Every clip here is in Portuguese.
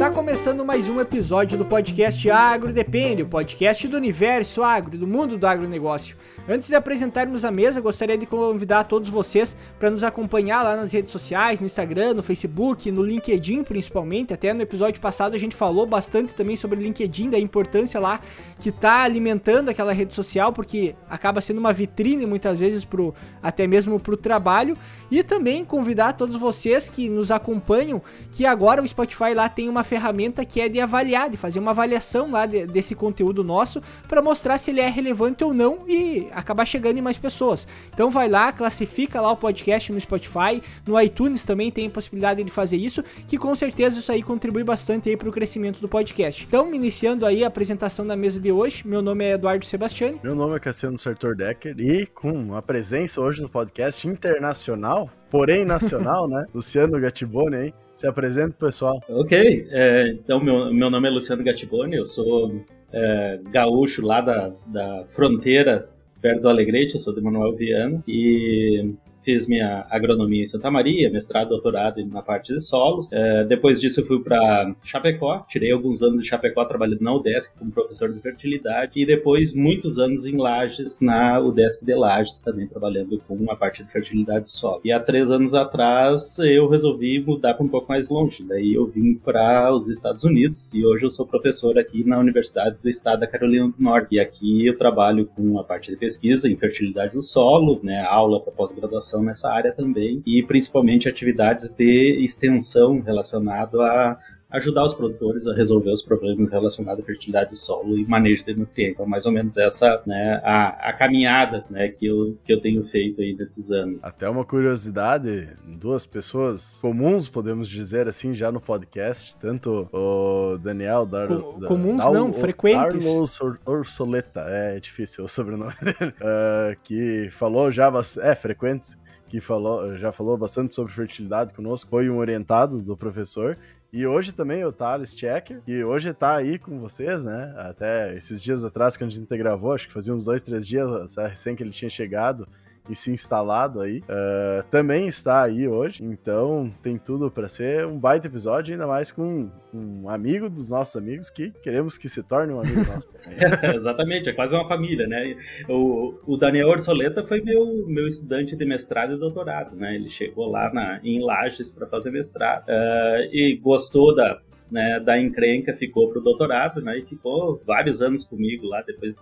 Está começando mais um episódio do podcast Agro Depende, o podcast do universo agro, do mundo do agronegócio. Antes de apresentarmos a mesa, gostaria de convidar todos vocês para nos acompanhar lá nas redes sociais, no Instagram, no Facebook, no LinkedIn principalmente. Até no episódio passado a gente falou bastante também sobre o LinkedIn, da importância lá que está alimentando aquela rede social, porque acaba sendo uma vitrine muitas vezes pro, até mesmo para o trabalho. E também convidar todos vocês que nos acompanham que agora o Spotify lá tem uma ferramenta que é de avaliar, de fazer uma avaliação lá de, desse conteúdo nosso para mostrar se ele é relevante ou não e acabar chegando em mais pessoas. Então vai lá, classifica lá o podcast no Spotify, no iTunes também tem possibilidade de fazer isso, que com certeza isso aí contribui bastante aí para o crescimento do podcast. Então, iniciando aí a apresentação da mesa de hoje, meu nome é Eduardo Sebastiani. Meu nome é Cassiano Sartor Decker e com a presença hoje no podcast internacional, porém nacional, né? Luciano Gattiboni, hein? Se apresenta, pessoal. Ok, é, então meu, meu nome é Luciano Gattiboni, eu sou é, gaúcho lá da, da fronteira perto do Alegrete, eu sou de Manuel Viana, e fiz minha agronomia em Santa Maria, mestrado, doutorado na parte de solos. É, depois disso eu fui para Chapecó, tirei alguns anos de Chapecó trabalhando na UDESC como professor de fertilidade e depois muitos anos em Lages, na UDESC de Lages, também trabalhando com a parte de fertilidade de solo. E há três anos atrás eu resolvi mudar para um pouco mais longe, daí eu vim para os Estados Unidos e hoje eu sou professor aqui na Universidade do Estado da Carolina do Norte. E aqui eu trabalho com a parte de pesquisa em fertilidade do solo, né, aula para pós-graduação nessa área também e principalmente atividades de extensão relacionado a ajudar os produtores a resolver os problemas relacionados à fertilidade do solo e manejo de nutrientes. Então, mais ou menos essa, né, a, a caminhada, né, que eu, que eu tenho feito aí nesses anos. Até uma curiosidade, duas pessoas comuns, podemos dizer assim, já no podcast, tanto o Daniel Dar, Com, comuns Dar, não, frequentes. Carlos Orsoleta, é difícil o sobrenome dele, uh, que falou já, é, frequente, que falou, já falou bastante sobre fertilidade conosco, foi um orientado do professor, e hoje também o Thales Checker, que hoje tá aí com vocês, né? Até esses dias atrás que a gente gravou, acho que fazia uns dois, três dias recém que ele tinha chegado e se instalado aí, uh, também está aí hoje. Então tem tudo para ser um baita episódio, ainda mais com um amigo dos nossos amigos que queremos que se torne um amigo nosso também. Exatamente, é quase uma família, né? O, o Daniel Orsoleta foi meu, meu estudante de mestrado e doutorado, né? Ele chegou lá na, em Lages para fazer mestrado uh, e gostou da, né, da encrenca, ficou pro doutorado, né, e ficou vários anos comigo lá, depois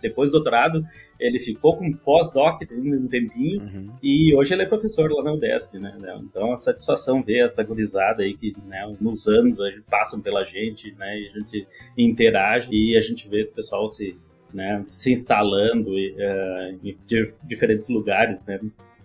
depois do doutorado, ele ficou com pós-doc um tempinho uhum. e hoje ele é professor lá na UDESC, né? Então, a satisfação ver essa gurizada aí que, né, nos anos passam pela gente, né? E a gente interage e a gente vê esse pessoal se, né, se instalando uh, em diferentes lugares, né?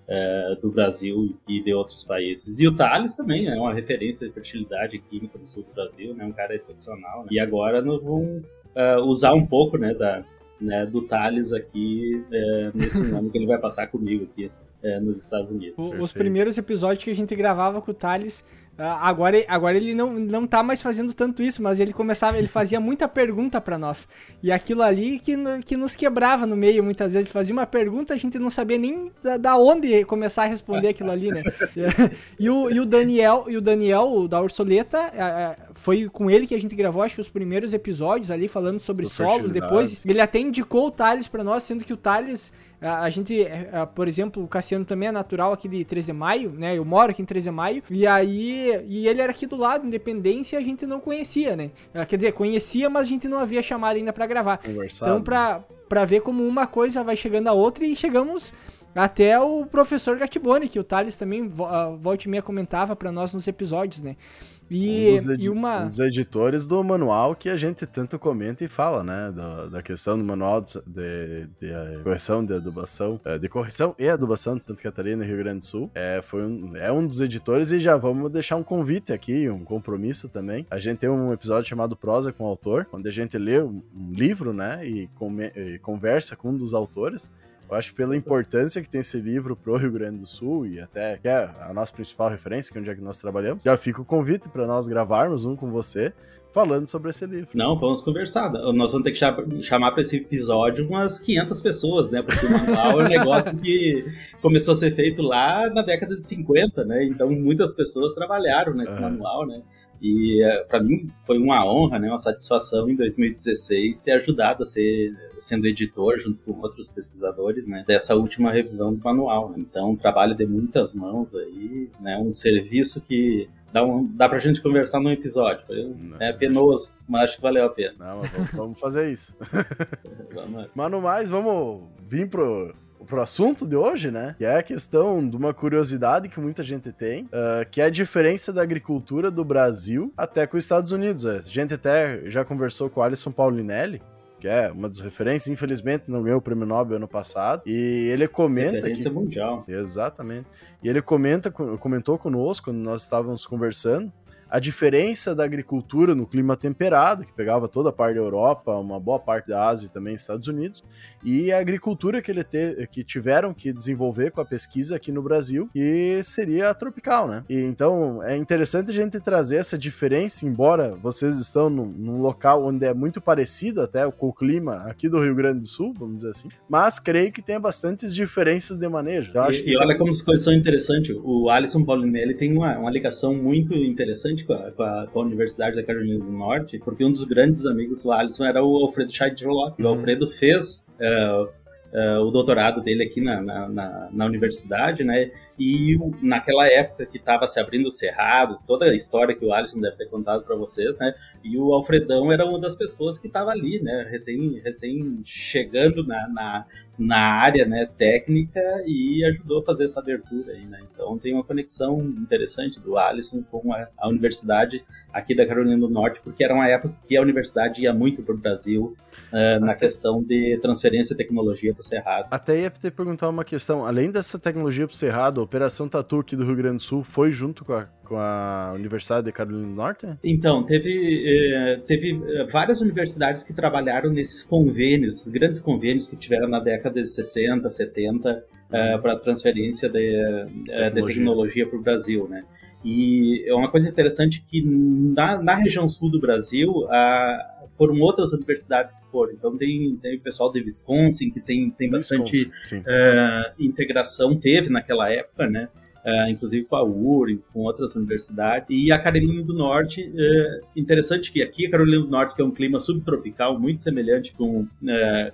Uh, do Brasil e de outros países. E o Thales também é uma referência de fertilidade química no sul do Brasil, né? Um cara excepcional. Né? E agora nós vamos uh, usar um pouco, né, da, né, do Thales aqui é, nesse ano que ele vai passar comigo aqui é, nos Estados Unidos. O, os primeiros episódios que a gente gravava com o Thales, agora, agora ele não, não tá mais fazendo tanto isso, mas ele começava, ele fazia muita pergunta para nós. E aquilo ali que, que nos quebrava no meio, muitas vezes. Ele fazia uma pergunta, a gente não sabia nem da, da onde começar a responder aquilo ali, né? e, o, e o Daniel, e o Daniel, o da Ursoleta, foi com ele que a gente gravou, acho que os primeiros episódios ali, falando sobre solos. Depois, ele até indicou o Thales para nós, sendo que o Thales a, a gente, é, a, por exemplo, o Cassiano também é natural aqui de 13 de maio, né? Eu moro aqui em 13 de maio. E aí, e ele era aqui do lado, Independência, e a gente não conhecia, né? Ah, quer dizer, conhecia, mas a gente não havia chamado ainda para gravar. Conversado. Então, pra, pra ver como uma coisa vai chegando a outra e chegamos até o professor Gatiboni, que o Thales também, uh, volta e meia, comentava para nós nos episódios, né? E, um e uma... dos editores do manual que a gente tanto comenta e fala, né? Da, da questão do manual de, de, de, eh, correção de adubação, eh, de correção e adubação de Santa Catarina e Rio Grande do Sul. É, foi um, é um dos editores e já vamos deixar um convite aqui, um compromisso também. A gente tem um episódio chamado Prosa com o Autor, onde a gente lê um livro, né? E, come, e conversa com um dos autores. Eu acho pela importância que tem esse livro pro Rio Grande do Sul e até que é a nossa principal referência, que é onde é que nós trabalhamos. Já fica o convite para nós gravarmos um com você falando sobre esse livro. Não, vamos conversar. Nós vamos ter que chamar para esse episódio umas 500 pessoas, né? Porque o manual é um negócio que começou a ser feito lá na década de 50, né? Então muitas pessoas trabalharam nesse uhum. manual, né? E uh, para mim foi uma honra, né, uma satisfação em 2016 ter ajudado a ser sendo editor junto com outros pesquisadores, né, dessa última revisão do manual. Né? Então, um trabalho de muitas mãos aí, né, um serviço que dá, um, dá pra gente conversar num episódio. Foi, é penoso, mas acho que valeu a pena. Não, vamos, vamos fazer isso. vamos. Mas no mais, vamos vir pro, pro assunto de hoje, né? Que é a questão de uma curiosidade que muita gente tem, uh, que é a diferença da agricultura do Brasil até com os Estados Unidos. A gente até já conversou com o Alisson Paulinelli, que é uma das referências, infelizmente não ganhou o prêmio Nobel ano passado, e ele comenta Referência que... mundial. Exatamente. E ele comenta, comentou conosco quando nós estávamos conversando, a diferença da agricultura no clima temperado, que pegava toda a parte da Europa, uma boa parte da Ásia e também Estados Unidos, e a agricultura que ele te, que tiveram que desenvolver com a pesquisa aqui no Brasil, que seria a tropical, né? E então é interessante a gente trazer essa diferença, embora vocês estão num, num local onde é muito parecido até com o clima aqui do Rio Grande do Sul, vamos dizer assim, mas creio que tem bastantes diferenças de manejo. Então, e, e olha é... como as coisas são interessantes. O Alisson Paulinelli tem uma, uma ligação muito interessante com a, com a, com a Universidade da Carolina do Norte, porque um dos grandes amigos do Alisson era o Alfredo Scheidrolot. Uhum. O Alfredo fez uh, uh, o doutorado dele aqui na, na, na, na universidade, né? E naquela época que estava se abrindo o cerrado, toda a história que o Alisson deve ter contado para vocês, né? E o Alfredão era uma das pessoas que estava ali, né? Recém, recém chegando na, na, na, área né, técnica e ajudou a fazer essa abertura aí, né? Então tem uma conexão interessante do Alisson com a, a universidade aqui da Carolina do Norte, porque era uma época que a universidade ia muito para o Brasil uh, na questão de transferência de tecnologia para o Cerrado. Até ia te perguntar uma questão, além dessa tecnologia para o Cerrado, Operação Tatu aqui do Rio Grande do Sul foi junto com a, com a Universidade de Carolina do Norte? Então, teve, eh, teve eh, várias universidades que trabalharam nesses convênios, esses grandes convênios que tiveram na década de 60, 70, eh, para transferência de, tecnologia. de tecnologia para o Brasil, né? E é uma coisa interessante que na, na região sul do Brasil, a, foram outras universidades que foram. Então tem, tem o pessoal de Wisconsin, que tem, tem bastante uh, integração, teve naquela época, né? Uh, inclusive com a URGS, com outras universidades, e a Carolina do Norte, uh, interessante que aqui a Carolina do Norte, é um clima subtropical, muito semelhante com, uh,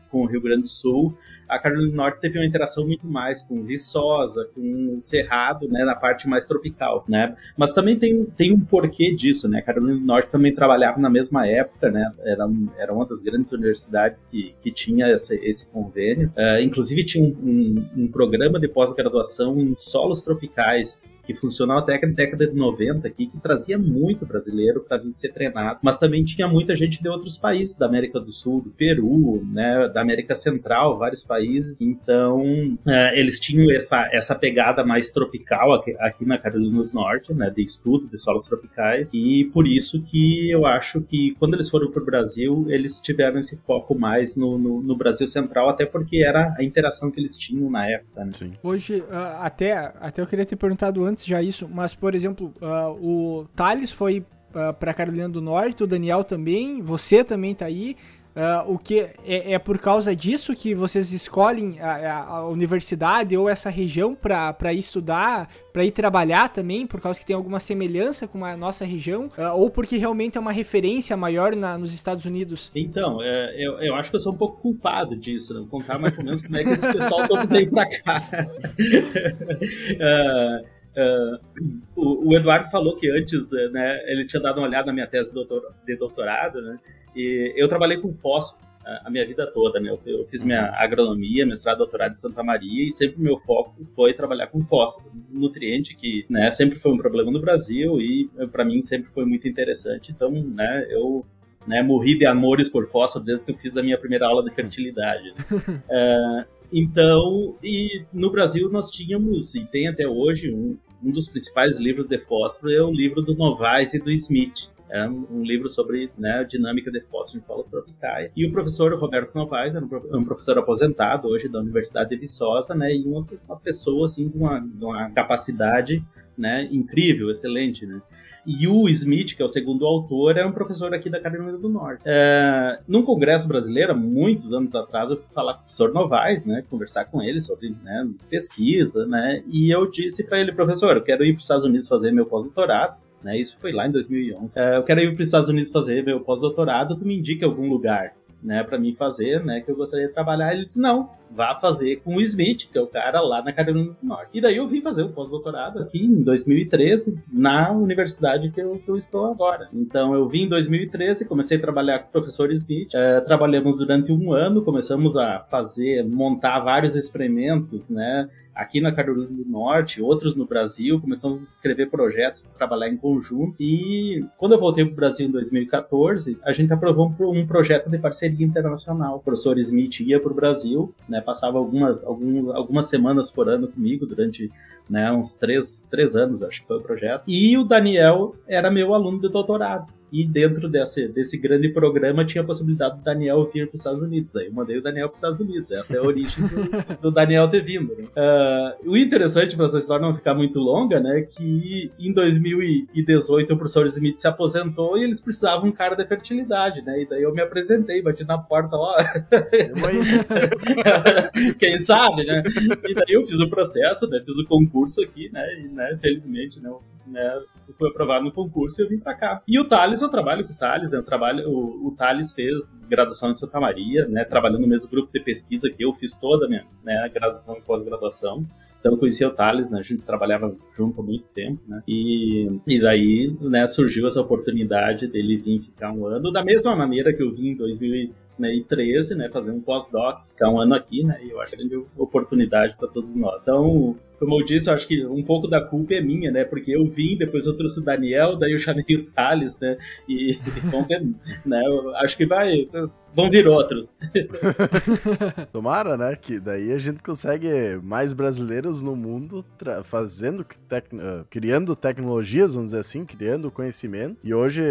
com o Rio Grande do Sul, a Carolina do Norte teve uma interação muito mais com Viçosa, com Cerrado, né, na parte mais tropical, né? Mas também tem, tem um porquê disso, né? A Carolina do Norte também trabalhava na mesma época, né? Era, era uma das grandes universidades que, que tinha esse, esse convênio. Uh, inclusive tinha um, um, um programa de pós-graduação em solos tropicais que funcionou até a década de 90 aqui, que trazia muito brasileiro para vir ser treinado, mas também tinha muita gente de outros países, da América do Sul, do Peru, né, da América Central, vários países, então é, eles tinham essa, essa pegada mais tropical aqui, aqui na Carolina do Norte, né, de estudo de solos tropicais, e por isso que eu acho que quando eles foram para o Brasil, eles tiveram esse foco mais no, no, no, Brasil Central, até porque era a interação que eles tinham na época. Né? Hoje, ah, até, até eu queria ter perguntado antes antes já isso, mas por exemplo, uh, o Thales foi uh, para Carolina do Norte, o Daniel também, você também tá aí. Uh, o que é, é, por causa disso que vocês escolhem a, a universidade ou essa região para estudar, para ir trabalhar também, por causa que tem alguma semelhança com a nossa região, uh, ou porque realmente é uma referência maior na, nos Estados Unidos? Então, é, eu, eu, acho que eu sou um pouco culpado disso, né? Contar mais ou menos como é que esse pessoal todo veio para cá. uh, Uh, o, o, Eduardo falou que antes, eh, né, ele tinha dado uma olhada na minha tese de doutorado, né, e eu trabalhei com fósforo a minha vida toda, né? Eu, eu, fiz minha agronomia, mestrado, doutorado em Santa Maria e sempre meu foco foi trabalhar com fósforo, um nutriente que, né, sempre foi um problema no Brasil e para mim sempre foi muito interessante. Então, né, eu né, morri de amores por fósforo desde que eu fiz a minha primeira aula de fertilidade. Né? uh, então, e no Brasil nós tínhamos, e tem até hoje, um, um dos principais livros de fósforo é o livro do Novaes e do Smith. É um, livro sobre né, a dinâmica de fósforo em solos tropicais. E o professor Roberto Novaes era um, professor aposentado hoje da Universidade de Viçosa, né, e uma, uma pessoa assim, com uma, uma capacidade né, incrível, excelente. Né? E Smith, que é o segundo autor, é um professor aqui da Carolina do Norte. É, num congresso brasileiro, muitos anos atrás, eu fui falar com o professor Novaes, né, conversar com ele sobre né, pesquisa, né, e eu disse para ele, professor, eu quero ir para os Estados Unidos fazer meu pós-doutorado, né? Isso foi lá em 2011. É, eu quero ir para os Estados Unidos fazer meu pós-doutorado, tu me indica algum lugar né, para mim fazer, né, que eu gostaria de trabalhar. Ele disse: "Não, vá fazer com o Smith, que é o cara lá na Carolina do Norte". E daí eu vim fazer o pós-doutorado aqui em 2013 na universidade que eu, que eu, estou agora. Então eu vim em 2013, comecei a trabalhar com o professor Smith, é, trabalhamos durante um ano, começamos a fazer, montar vários experimentos, né, aqui na Carolina do Norte, outros no Brasil, começamos a escrever projetos, trabalhar em conjunto. E quando eu voltei para o Brasil em 2014, a gente aprovou um projeto de parceria internacional. O professor Smith ia para o Brasil, né, passava algumas, algumas, algumas semanas por ano comigo durante né, uns três, três anos, acho que foi o projeto. E o Daniel era meu aluno de doutorado. E dentro desse, desse grande programa tinha a possibilidade do Daniel vir para os Estados Unidos. Aí eu mandei o Daniel para os Estados Unidos. Essa é a origem do, do Daniel ter vindo. Né? Uh, o interessante para essa história não ficar muito longa, né, que em 2018 o professor Smith se aposentou e eles precisavam um cara de fertilidade, né? E daí eu me apresentei, bati na porta, ó. Quem sabe, né? E daí eu fiz o processo, né? Fiz o concurso aqui, né? E, né, felizmente, né, né, fui aprovado no concurso e eu vim para cá. E o Thales, eu trabalho com o Thales, né, eu trabalho, o, o Thales fez graduação em Santa Maria, né, trabalhando no mesmo grupo de pesquisa que eu fiz toda a minha né, graduação e pós-graduação. Então eu conhecia o Thales, né? A gente trabalhava junto há muito tempo, né? E, e daí, né, surgiu essa oportunidade dele vir ficar um ano, da mesma maneira que eu vim em 2013, né? Fazer um pós-doc, ficar um ano aqui, né? E eu acho que é uma oportunidade para todos nós. Então, como eu disse, eu acho que um pouco da culpa é minha, né? Porque eu vim, depois eu trouxe o Daniel, daí eu chamei o Thales, né? E, e né? Eu acho que vai vão vir outros. Tomara, né? Que daí a gente consegue mais brasileiros no mundo fazendo, tec uh, criando tecnologias, vamos dizer assim, criando conhecimento. E hoje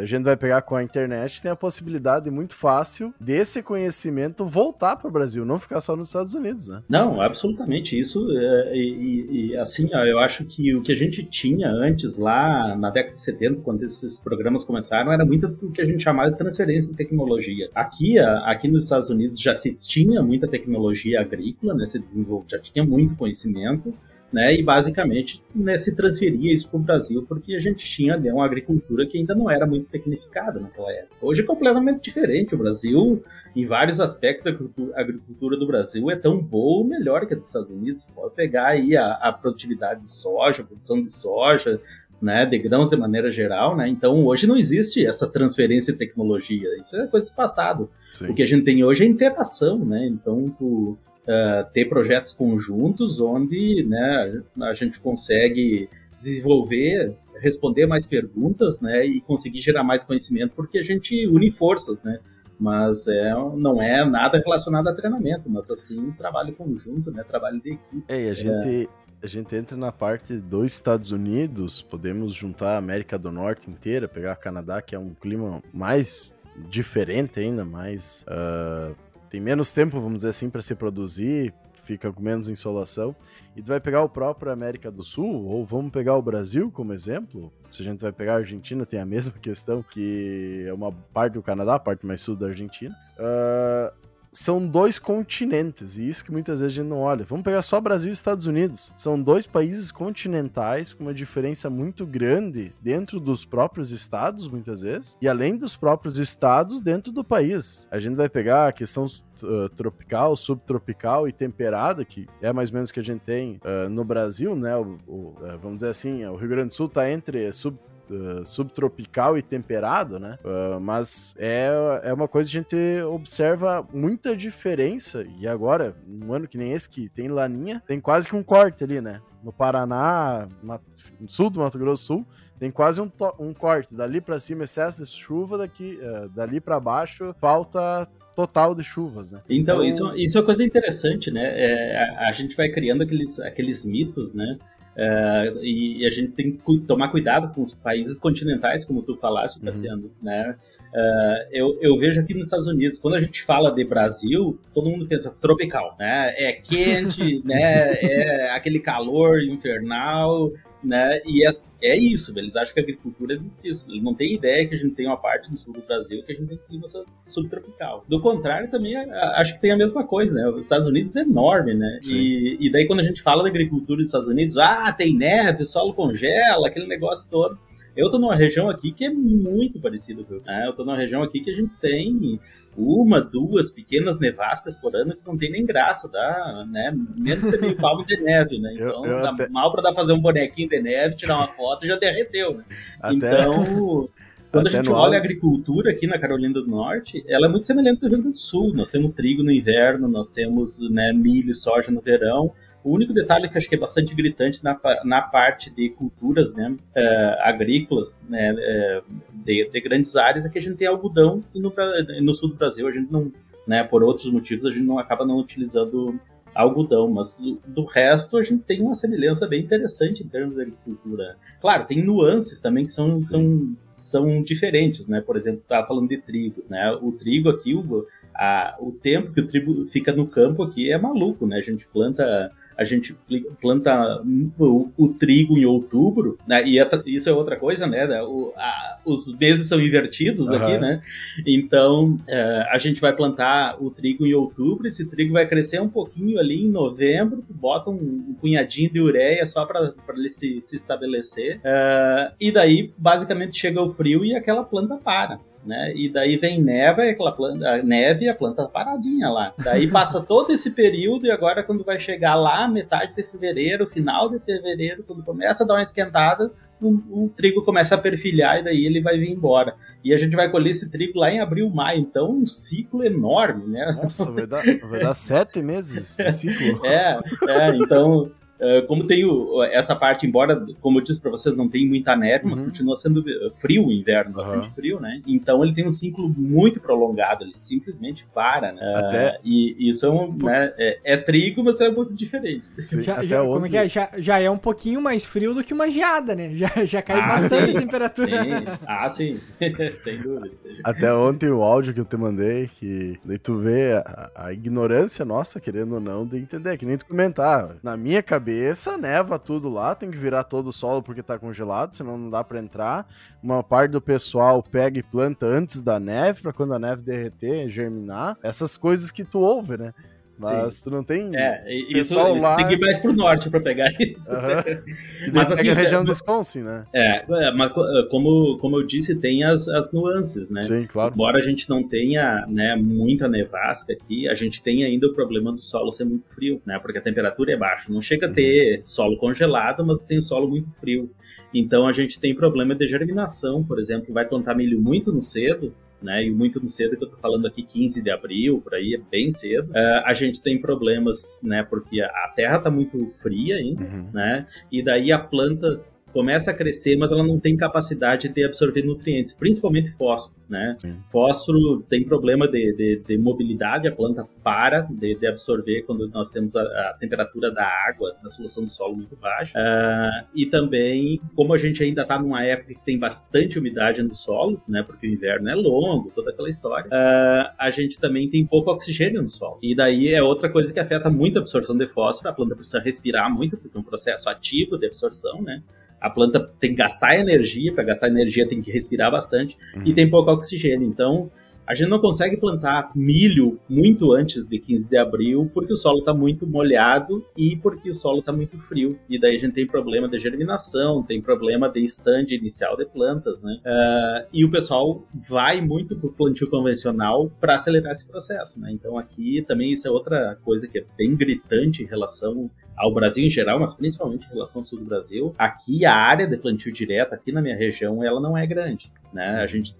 a gente vai pegar com a internet, tem a possibilidade muito fácil desse conhecimento voltar para o Brasil, não ficar só nos Estados Unidos, né? Não, absolutamente. Isso, é, e, e, assim, ó, eu acho que o que a gente tinha antes lá na década de 70, quando esses programas começaram, era muito o que a gente chamava de transferência de tecnologia. Aqui, aqui nos Estados Unidos já se tinha muita tecnologia agrícola, né, se desenvolveu, já tinha muito conhecimento, né, e basicamente né, se transferia isso para o Brasil porque a gente tinha né, uma agricultura que ainda não era muito tecnificada naquela época. Hoje é completamente diferente. O Brasil, em vários aspectos, a agricultura do Brasil é tão boa ou melhor que a dos Estados Unidos. Pode pegar aí a, a produtividade de soja, a produção de soja, né, de grãos de maneira geral, né? Então hoje não existe essa transferência de tecnologia, isso é coisa do passado. Sim. O que a gente tem hoje é interação, né? Então tu, uh, ter projetos conjuntos onde, né, a gente consegue desenvolver, responder mais perguntas, né, e conseguir gerar mais conhecimento, porque a gente une forças, né? mas é, não é nada relacionado a treinamento, mas assim, trabalho conjunto, né, trabalho de equipe. É, e a gente, é a gente entra na parte dos Estados Unidos, podemos juntar a América do Norte inteira, pegar Canadá, que é um clima mais diferente ainda, mais. Uh, tem menos tempo, vamos dizer assim, para se produzir, fica com menos insolação. E tu vai pegar o próprio América do Sul, ou vamos pegar o Brasil como exemplo. Se a gente vai pegar a Argentina, tem a mesma questão, que é uma parte do Canadá, a parte mais sul da Argentina. Uh, são dois continentes, e isso que muitas vezes a gente não olha. Vamos pegar só Brasil e Estados Unidos. São dois países continentais com uma diferença muito grande dentro dos próprios estados, muitas vezes, e além dos próprios estados dentro do país. A gente vai pegar a questão Uh, tropical, subtropical e temperada, que é mais ou menos que a gente tem uh, no Brasil, né? O, o, uh, vamos dizer assim, o Rio Grande do Sul está entre sub, uh, subtropical e temperado, né? Uh, mas é, é uma coisa que a gente observa muita diferença. E agora, um ano que nem esse que tem laninha, tem quase que um corte ali, né? No Paraná, no sul do Mato Grosso Sul, tem quase um, um corte. Dali para cima, excesso de chuva, daqui, uh, dali para baixo, falta total de chuvas, né? Então, então, isso, isso é uma coisa interessante, né? É, a, a, gente vai criando aqueles, aqueles mitos, né? Uh, e, a gente tem que tomar cuidado com os países continentais, como tu falaste, uhum. Cassiano, né? Uh, eu, eu, vejo aqui nos Estados Unidos, quando a gente fala de Brasil, todo mundo pensa tropical, né? É quente, né? É aquele calor infernal, né? E é, é isso, eles acham que a agricultura é isso. Eles não têm ideia que a gente tem uma parte no sul do Brasil que a gente tem clima subtropical. Do contrário, também acho que tem a mesma coisa, né? Os Estados Unidos é enorme, né? E, e, daí quando a gente fala da agricultura dos Estados Unidos, ah, tem neve, o solo congela, aquele negócio todo. Eu tô numa região aqui que é muito parecida, viu? É, eu tô numa região aqui que a gente tem uma, duas pequenas nevascas por ano que não tem nem graça, dá, né? Menos de meio palmo de neve, né? Então, eu, eu até... mal para dar fazer um bonequinho de neve, tirar uma foto já derreteu, né? Até... Então, quando Até a gente olha a agricultura aqui na Carolina do Norte, ela é muito semelhante ao Rio Grande do Sul. Nós temos trigo no inverno, nós temos né, milho e soja no verão. O único detalhe que acho que é bastante gritante na, na parte de culturas né, uh, agrícolas né, uh, de, de, grandes áreas é que a gente tem algodão e no, no sul do Brasil a gente não, né, por outros motivos, a gente não acaba não utilizando algodão, mas do, do, resto a gente tem uma semelhança bem interessante em termos de agricultura. Claro, tem nuances também que são, são, são diferentes, né? Por exemplo, estava falando de trigo, né? O trigo aqui, o, a, o tempo que o trigo fica no campo aqui é maluco, né? A gente planta a gente planta o, o trigo em outubro, né? E isso é outra coisa, né? O, a, os meses são invertidos uhum. aqui, né? Então é, a gente vai plantar o trigo em outubro, esse trigo vai crescer um pouquinho ali em novembro, bota um, um punhadinho de ureia só para ele se, se estabelecer. É, e daí, basicamente, chega o frio e aquela planta para né? E daí vem neve, aquela planta, a neve e a planta paradinha lá. Daí passa todo esse período e agora quando vai chegar lá, metade de fevereiro, final de fevereiro, quando começa a dar uma esquentada, o, o, trigo começa a perfilhar e daí ele vai vir embora. E a gente vai colher esse trigo lá em abril, maio. Então, um ciclo enorme, né? Nossa, vai dar, vai dar sete meses de ciclo. é, é, então ah, como tem o, essa parte, embora, como eu disse para vocês, não tem muita neve, mas uhum. continua sendo frio o inverno, bastante uhum. frio, né? Então ele tem um ciclo muito prolongado, ele simplesmente para, né? Até... Uh, e isso é, um, né, é, é, trigo, mas é um pouco diferente. Sim, já, já como é que é? Já, já é um pouquinho mais frio do que uma geada, né? Já, já cai ah, bastante sim. a temperatura. Sim. Ah, sim, sem dúvida. Até ontem o áudio que eu te mandei, que daí tu vê a, a ignorância nossa, querendo ou não, de entender, que nem tu comentar. Na minha cabeça, cabeça, neva tudo lá, tem que virar todo o solo porque tá congelado, senão não dá para entrar. Uma parte do pessoal pega e planta antes da neve, para quando a neve derreter, germinar. Essas coisas que tu ouve, né? Mas Sim. tu não tem. É, isso, lá... tem que ir mais pro norte pra pegar isso. Uhum. mas assim, a região é, do Wisconsin, né? É, é, mas como, como eu disse, tem as, as nuances, né? Sim, claro. Embora a gente não tenha né, muita nevasca aqui, a gente tem ainda o problema do solo ser muito frio, né? Porque a temperatura é baixa. Não chega a ter uhum. solo congelado, mas tem solo muito frio. Então a gente tem problema de germinação, por exemplo, vai plantar milho muito no cedo, né? E muito cedo que eu tô falando aqui, 15 de abril, por aí, é bem cedo. Uh, a gente tem problemas, né? Porque a terra tá muito fria ainda, uhum. né? E daí a planta começa a crescer, mas ela não tem capacidade de absorver nutrientes, principalmente fósforo, né? Sim. Fósforo tem problema de, de, de, mobilidade, a planta para de, de, absorver quando nós temos a, a, temperatura da água na solução do solo muito baixa. Uh, e também, como a gente ainda está numa época que tem bastante umidade no solo, né? Porque o inverno é longo, toda aquela história, uh, a gente também tem pouco oxigênio no solo. E daí é outra coisa que afeta muito a absorção de fósforo, a planta precisa respirar muito, porque é um processo ativo de absorção, né? A planta tem que gastar energia, para gastar energia tem que respirar bastante uhum. e tem pouco oxigênio. Então, a gente não consegue plantar milho muito antes de 15 de abril porque o solo está muito molhado e porque o solo está muito frio. E daí a gente tem problema de germinação, tem problema de stand inicial de plantas, né? Uh, e o pessoal vai muito para o plantio convencional para acelerar esse processo, né? Então aqui também isso é outra coisa que é bem gritante em relação ao Brasil em geral, mas principalmente em relação ao sul do Brasil. Aqui a área de plantio direto, aqui na minha região, ela não é grande. Né? A gente,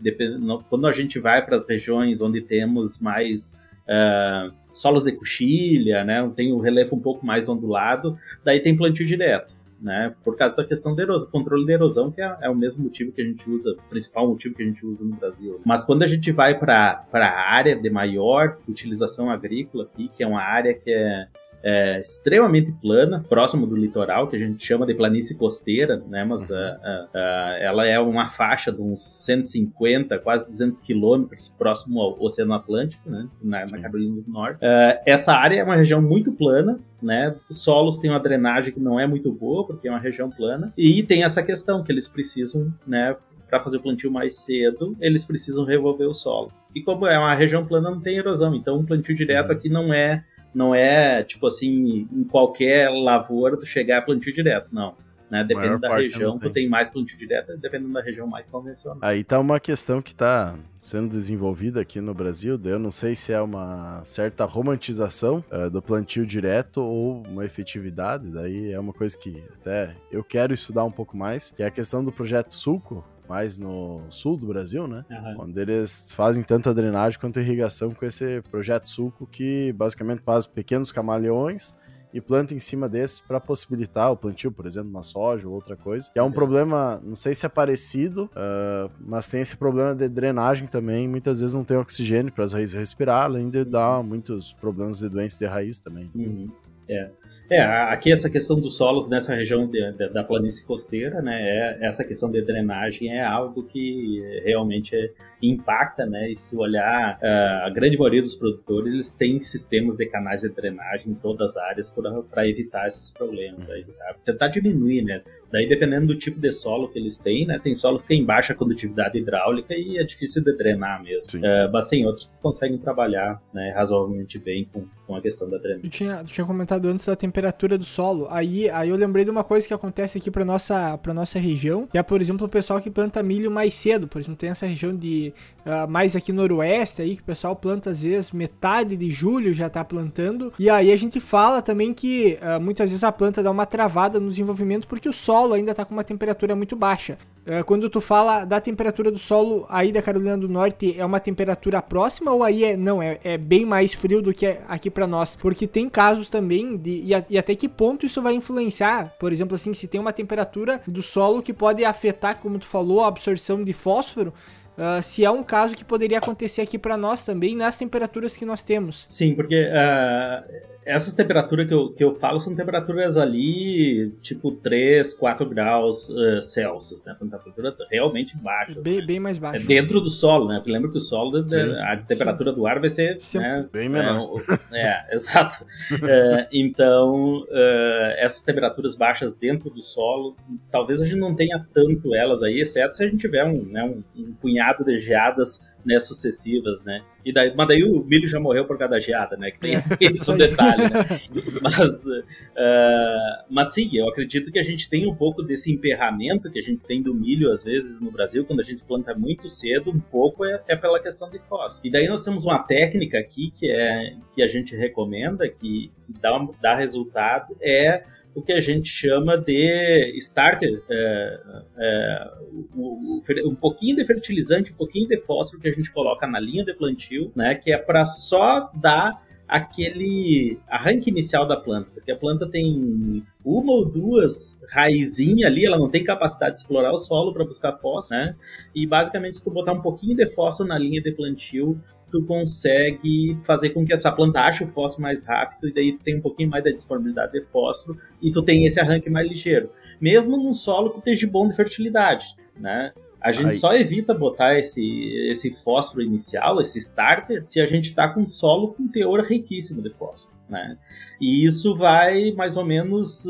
quando a gente vai para as regiões onde temos mais uh, solos de coxilha, né? tem o relevo um pouco mais ondulado, daí tem plantio direto. Né, por causa da questão erosão, controle da erosão, que é, é, o mesmo motivo que a gente usa, o principal motivo que a gente usa no Brasil. Mas quando a gente vai para a área de maior utilização agrícola aqui, que é uma área que é é, extremamente plana, próximo do litoral, que a gente chama de planície costeira, né? Mas uh, uh, uh, ela é uma faixa de uns 150, quase 200 quilômetros próximo ao Oceano Atlântico, né? Na, na Carolina do Norte. essa área é uma região muito plana, né? Os solos têm uma drenagem que não é muito boa, porque é uma região plana, e tem essa questão que eles precisam, né? para fazer o plantio mais cedo, eles precisam revolver o solo. E como é uma região plana, não tem erosão, então um plantio direto uhum. aqui não é não é, tipo assim, em qualquer lavoura tu chegar a plantio direto, não. né? Dependendo da região, tu tem mais plantio direto, dependendo da região, mais convencional. Aí tá uma questão que tá sendo desenvolvida aqui no Brasil, eu não sei se é uma certa romantização uh, do plantio direto ou uma efetividade, daí é uma coisa que até eu quero estudar um pouco mais, que é a questão do projeto Sulco, mais no sul do Brasil, né? Uhum. Onde eles fazem tanto a drenagem quanto a irrigação com esse projeto Sulco que basicamente faz pequenos camaleões e planta em cima desse para possibilitar o plantio, por exemplo, uma soja ou outra coisa. Que é um é. problema, não sei se é parecido, uh, mas tem esse problema de drenagem também. Muitas vezes não tem oxigênio para as raízes respirar, além de dar muitos problemas de doenças de raiz também. Uhum. É. É, aqui essa questão dos solos nessa região de, de, da planície costeira, né, é, essa questão de drenagem é algo que realmente é, impacta, né, e se olhar uh, a grande maioria dos produtores, eles têm sistemas de canais de drenagem em todas as áreas para evitar esses problemas, evitar, tentar diminuir, né, Daí, dependendo do tipo de solo que eles têm, né? Tem solos que têm baixa condutividade hidráulica e é difícil de drenar mesmo. É, mas tem outros que conseguem trabalhar né, razoavelmente bem com, com a questão da drenagem. Eu tinha, tinha comentado antes da temperatura do solo. Aí, aí eu lembrei de uma coisa que acontece aqui para nossa, pra nossa região, que é, por exemplo, o pessoal que planta milho mais cedo. Por exemplo, tem essa região de uh, mais aqui noroeste aí, que o pessoal planta às vezes metade de julho já tá plantando. E aí a gente fala também que uh, muitas vezes a planta dá uma travada no desenvolvimento porque o solo ainda está com uma temperatura muito baixa. É, quando tu fala da temperatura do solo aí da Carolina do Norte, é uma temperatura próxima ou aí é não é, é bem mais frio do que aqui para nós? Porque tem casos também de e, a, e, até que ponto isso vai influenciar? Por exemplo, assim, se tem uma temperatura do solo que pode afetar, como tu falou, a absorção de fósforo. Uh, se é um caso que poderia acontecer aqui para nós também nas temperaturas que nós temos. Sim, porque uh, essas temperaturas que eu, que eu falo são temperaturas ali, tipo 3, 4 graus uh, Celsius, né? São temperaturas realmente baixas. Bem, né? bem mais baixas. É dentro do solo, né? Porque lembra que o solo, a temperatura Sim. do ar vai ser... Né? Bem menor. É, é exato. uh, então, uh, essas temperaturas baixas dentro do solo, talvez a gente não tenha tanto elas aí, exceto se a gente tiver um, né, um, um punhado de geadas né, sucessivas, né? E daí, mas daí o milho já morreu por cada geada, né? Que tem esse um detalhe, né? Mas, uh, mas sim, eu acredito que a gente tem um pouco desse emperramento que a gente tem do milho, às vezes, no Brasil, quando a gente planta muito cedo, um pouco é, é pela questão de fósforo. E daí nós temos uma técnica aqui que, é, que a gente recomenda, que, que dá, dá resultado, é o que a gente chama de starter, é, é, um, pouquinho de fertilizante, um pouquinho de fósforo que a gente coloca na linha de plantio, né, que é para só dar aquele arranque inicial da planta, porque a planta tem uma ou duas raizinhas ali, ela não tem capacidade de explorar o solo para buscar fósforo, né? E basicamente se tu botar um pouquinho de fósforo na linha de plantio, tu consegue fazer com que essa planta ache o fósforo mais rápido e daí tu tem um pouquinho mais da disponibilidade de fósforo e tu tem esse arranque mais ligeiro. Mesmo num solo que esteja bom de fertilidade, né? A gente Aí. só evita botar esse, esse fósforo inicial, esse starter, se a gente está com solo com teor riquíssimo de fósforo, né? E isso vai mais ou menos,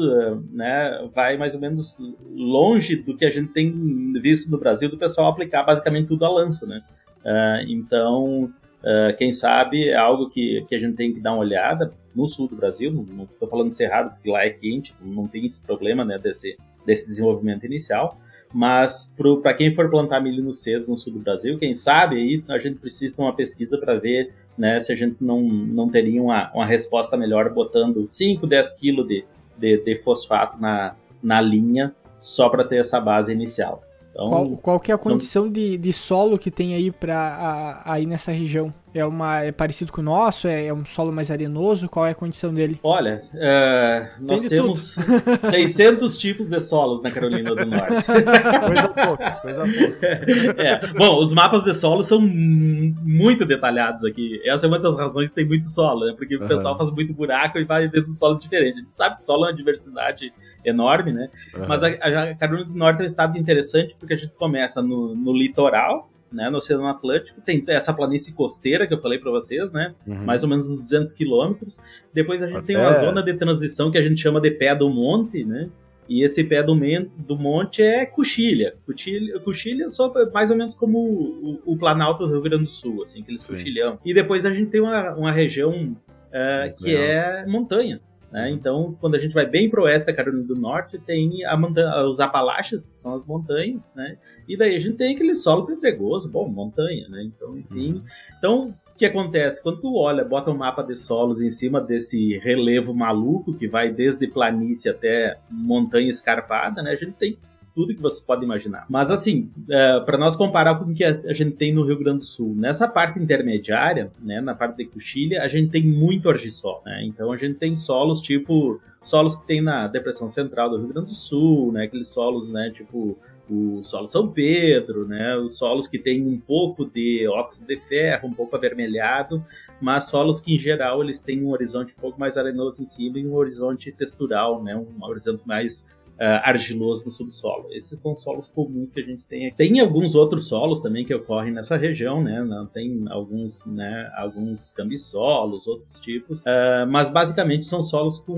né, vai mais ou menos longe do que a gente tem visto no Brasil do pessoal aplicar basicamente tudo a lanço, né? Uh, então, Uh, quem sabe é algo que, que a gente tem que dar uma olhada no sul do Brasil, não estou falando de Cerrado, porque lá é quente, não tem esse problema né, desse, desse desenvolvimento inicial, mas para quem for plantar milho no cedo no sul do Brasil, quem sabe aí a gente precisa de uma pesquisa para ver né, se a gente não, não teria uma, uma resposta melhor botando 5, 10 quilos de, de, de fosfato na, na linha só para ter essa base inicial. Então, qual, qual que é a condição são... de, de solo que tem aí para aí nessa região? É, uma, é parecido com o nosso? É, é um solo mais arenoso? Qual é a condição dele? Olha, uh, nós temos 600 tipos de solos na Carolina do Norte. coisa pouca, coisa pouca. É. Bom, os mapas de solo são muito detalhados aqui. Essa é uma das razões que tem muito solo, né? Porque o pessoal faz muito buraco e vai dentro do solo diferente. A gente sabe que solo é uma diversidade enorme, né? Uhum. Mas a, a, Carolina do Norte é um estado interessante porque a gente começa no, no litoral, né, no Oceano Atlântico, tem essa planície costeira que eu falei para vocês, né, uhum. mais ou menos uns 200 quilômetros. Depois a gente Até... tem uma zona de transição que a gente chama de pé do monte, né, e esse pé do, do monte é Coxilha. Coxilha, Coxilha só mais ou menos como o, o, Planalto do Rio Grande do Sul, assim, aqueles Sim. coxilhão. E depois a gente tem uma, uma região uh, que é montanha Né? Então, quando a gente vai bem para o oeste da Carolina do Norte, tem montanha, os Apalaches, que são as montanhas, né? E daí a gente tem aquele solo pedregoso, bom, montanha, né? Então, enfim. Uhum. Então, o que acontece? Quando tu olha, bota um mapa de solos em cima desse relevo maluco que vai desde planície até montanha escarpada, né? A gente tem tudo que você pode imaginar. Mas assim, é, para nós comparar com o que a, gente tem no Rio Grande do Sul, nessa parte intermediária, né, na parte de Coxilha, a gente tem muito argissol, né? Então a gente tem solos tipo solos que tem na depressão central do Rio Grande do Sul, né? Aqueles solos, né, tipo o solo São Pedro, né? Os solos que tem um pouco de óxido de ferro, um pouco avermelhado, mas solos que em geral eles têm um horizonte um pouco mais arenoso em cima e um horizonte textural, né? Um horizonte mais argiloso no subsolo. Esses são solos comuns que a gente tem aqui. Tem alguns outros solos também que ocorrem nessa região, né? Tem alguns, né, alguns cambissolos, outros tipos, uh, mas basicamente são solos com,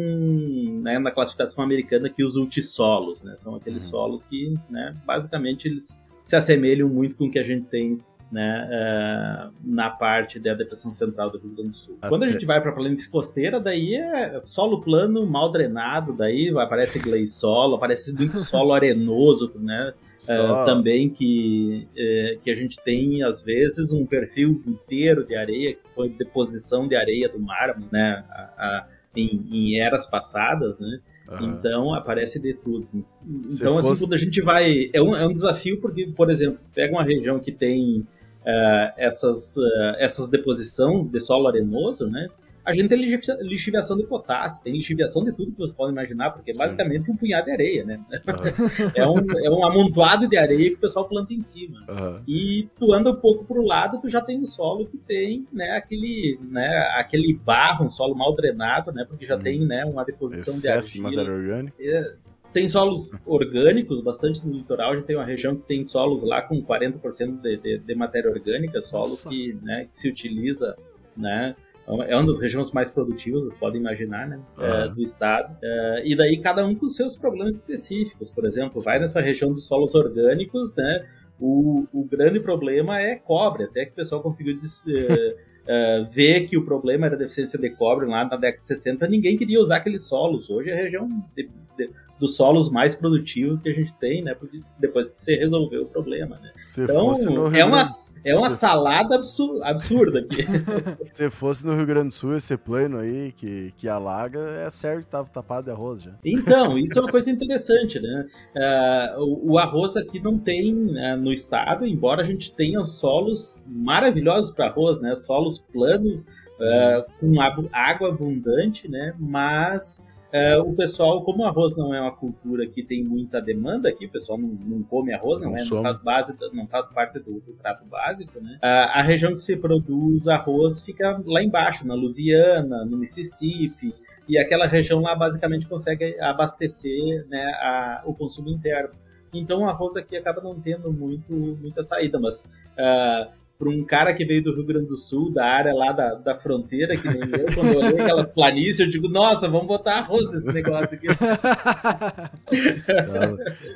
né, na classificação americana que os ultissolos, né? São aqueles uhum. solos que, né, basicamente eles se assemelham muito com o que a gente tem né, uh, na parte da depressão central do Rio Grande do Sul. Até. Quando a gente vai para a planície costeira, daí é solo plano, mal drenado, daí aparece gleissolo, aparece muito solo arenoso, né? Uh, também que, uh, que a gente tem às vezes um perfil inteiro de areia que foi deposição de areia do mármore, né, a, a, em, em eras passadas, né? Uhum. Então aparece de tudo. Então, assim, quando a gente vai. É um, é um desafio, porque, por exemplo, pega uma região que tem uh, essas, uh, essas deposição de solo arenoso, né? A gente tem lixiviação de potássio, tem lixiviação de tudo que você pode imaginar, porque é basicamente um punhado de areia, né? Uhum. é, um, é um amontoado de areia que o pessoal planta em cima. Uhum. E tu anda um pouco para o lado, tu já tem um solo que tem né, aquele, né, aquele barro, um solo mal drenado, né? Porque já uhum. tem né, uma deposição Excesso de argila. de matéria orgânica. É, tem solos orgânicos, bastante no litoral. A gente tem uma região que tem solos lá com 40% de, de, de, matéria orgânica, solos que, né, que se utiliza, né? É uma das regiões mais produtivas, você pode imaginar, né? Uhum. É, do estado. É, e daí cada um com seus problemas específicos. Por exemplo, vai nessa região dos solos orgânicos, né? O, o grande problema é cobre, até que o pessoal conseguiu uh, uh, ver que o problema era deficiência de cobre lá na década de 60, ninguém queria usar aqueles solos. Hoje a região de, de, dos solos mais produtivos que a gente tem, né? Porque depois que você resolveu o problema, né? Se então, é uma, é uma Se... salada absurda aqui. Se fosse no Rio Grande do Sul, esse plano aí que, que alaga, é certo que tava tapado de arroz já. Então, isso é uma coisa interessante, né? Uh, o, o, arroz aqui não tem uh, no estado, embora a gente tenha solos maravilhosos para arroz, né? Solos planos, uh, com água abundante, né? Mas é, o pessoal, como o arroz não é uma cultura que tem muita demanda aqui, o pessoal não, não come arroz, não, não, é, não, faz base, não faz parte do, do prato básico, né? a região que se produz arroz fica lá embaixo, na Louisiana, no Mississippi, e aquela região lá basicamente consegue abastecer né, a, o consumo interno. Então o arroz aqui acaba não tendo muito, muita saída, mas uh, para um cara que veio do Rio Grande do Sul, da área lá da, da fronteira, que nem eu, quando eu olhei aquelas planícies, eu digo, nossa, vamos botar arroz nesse negócio aqui.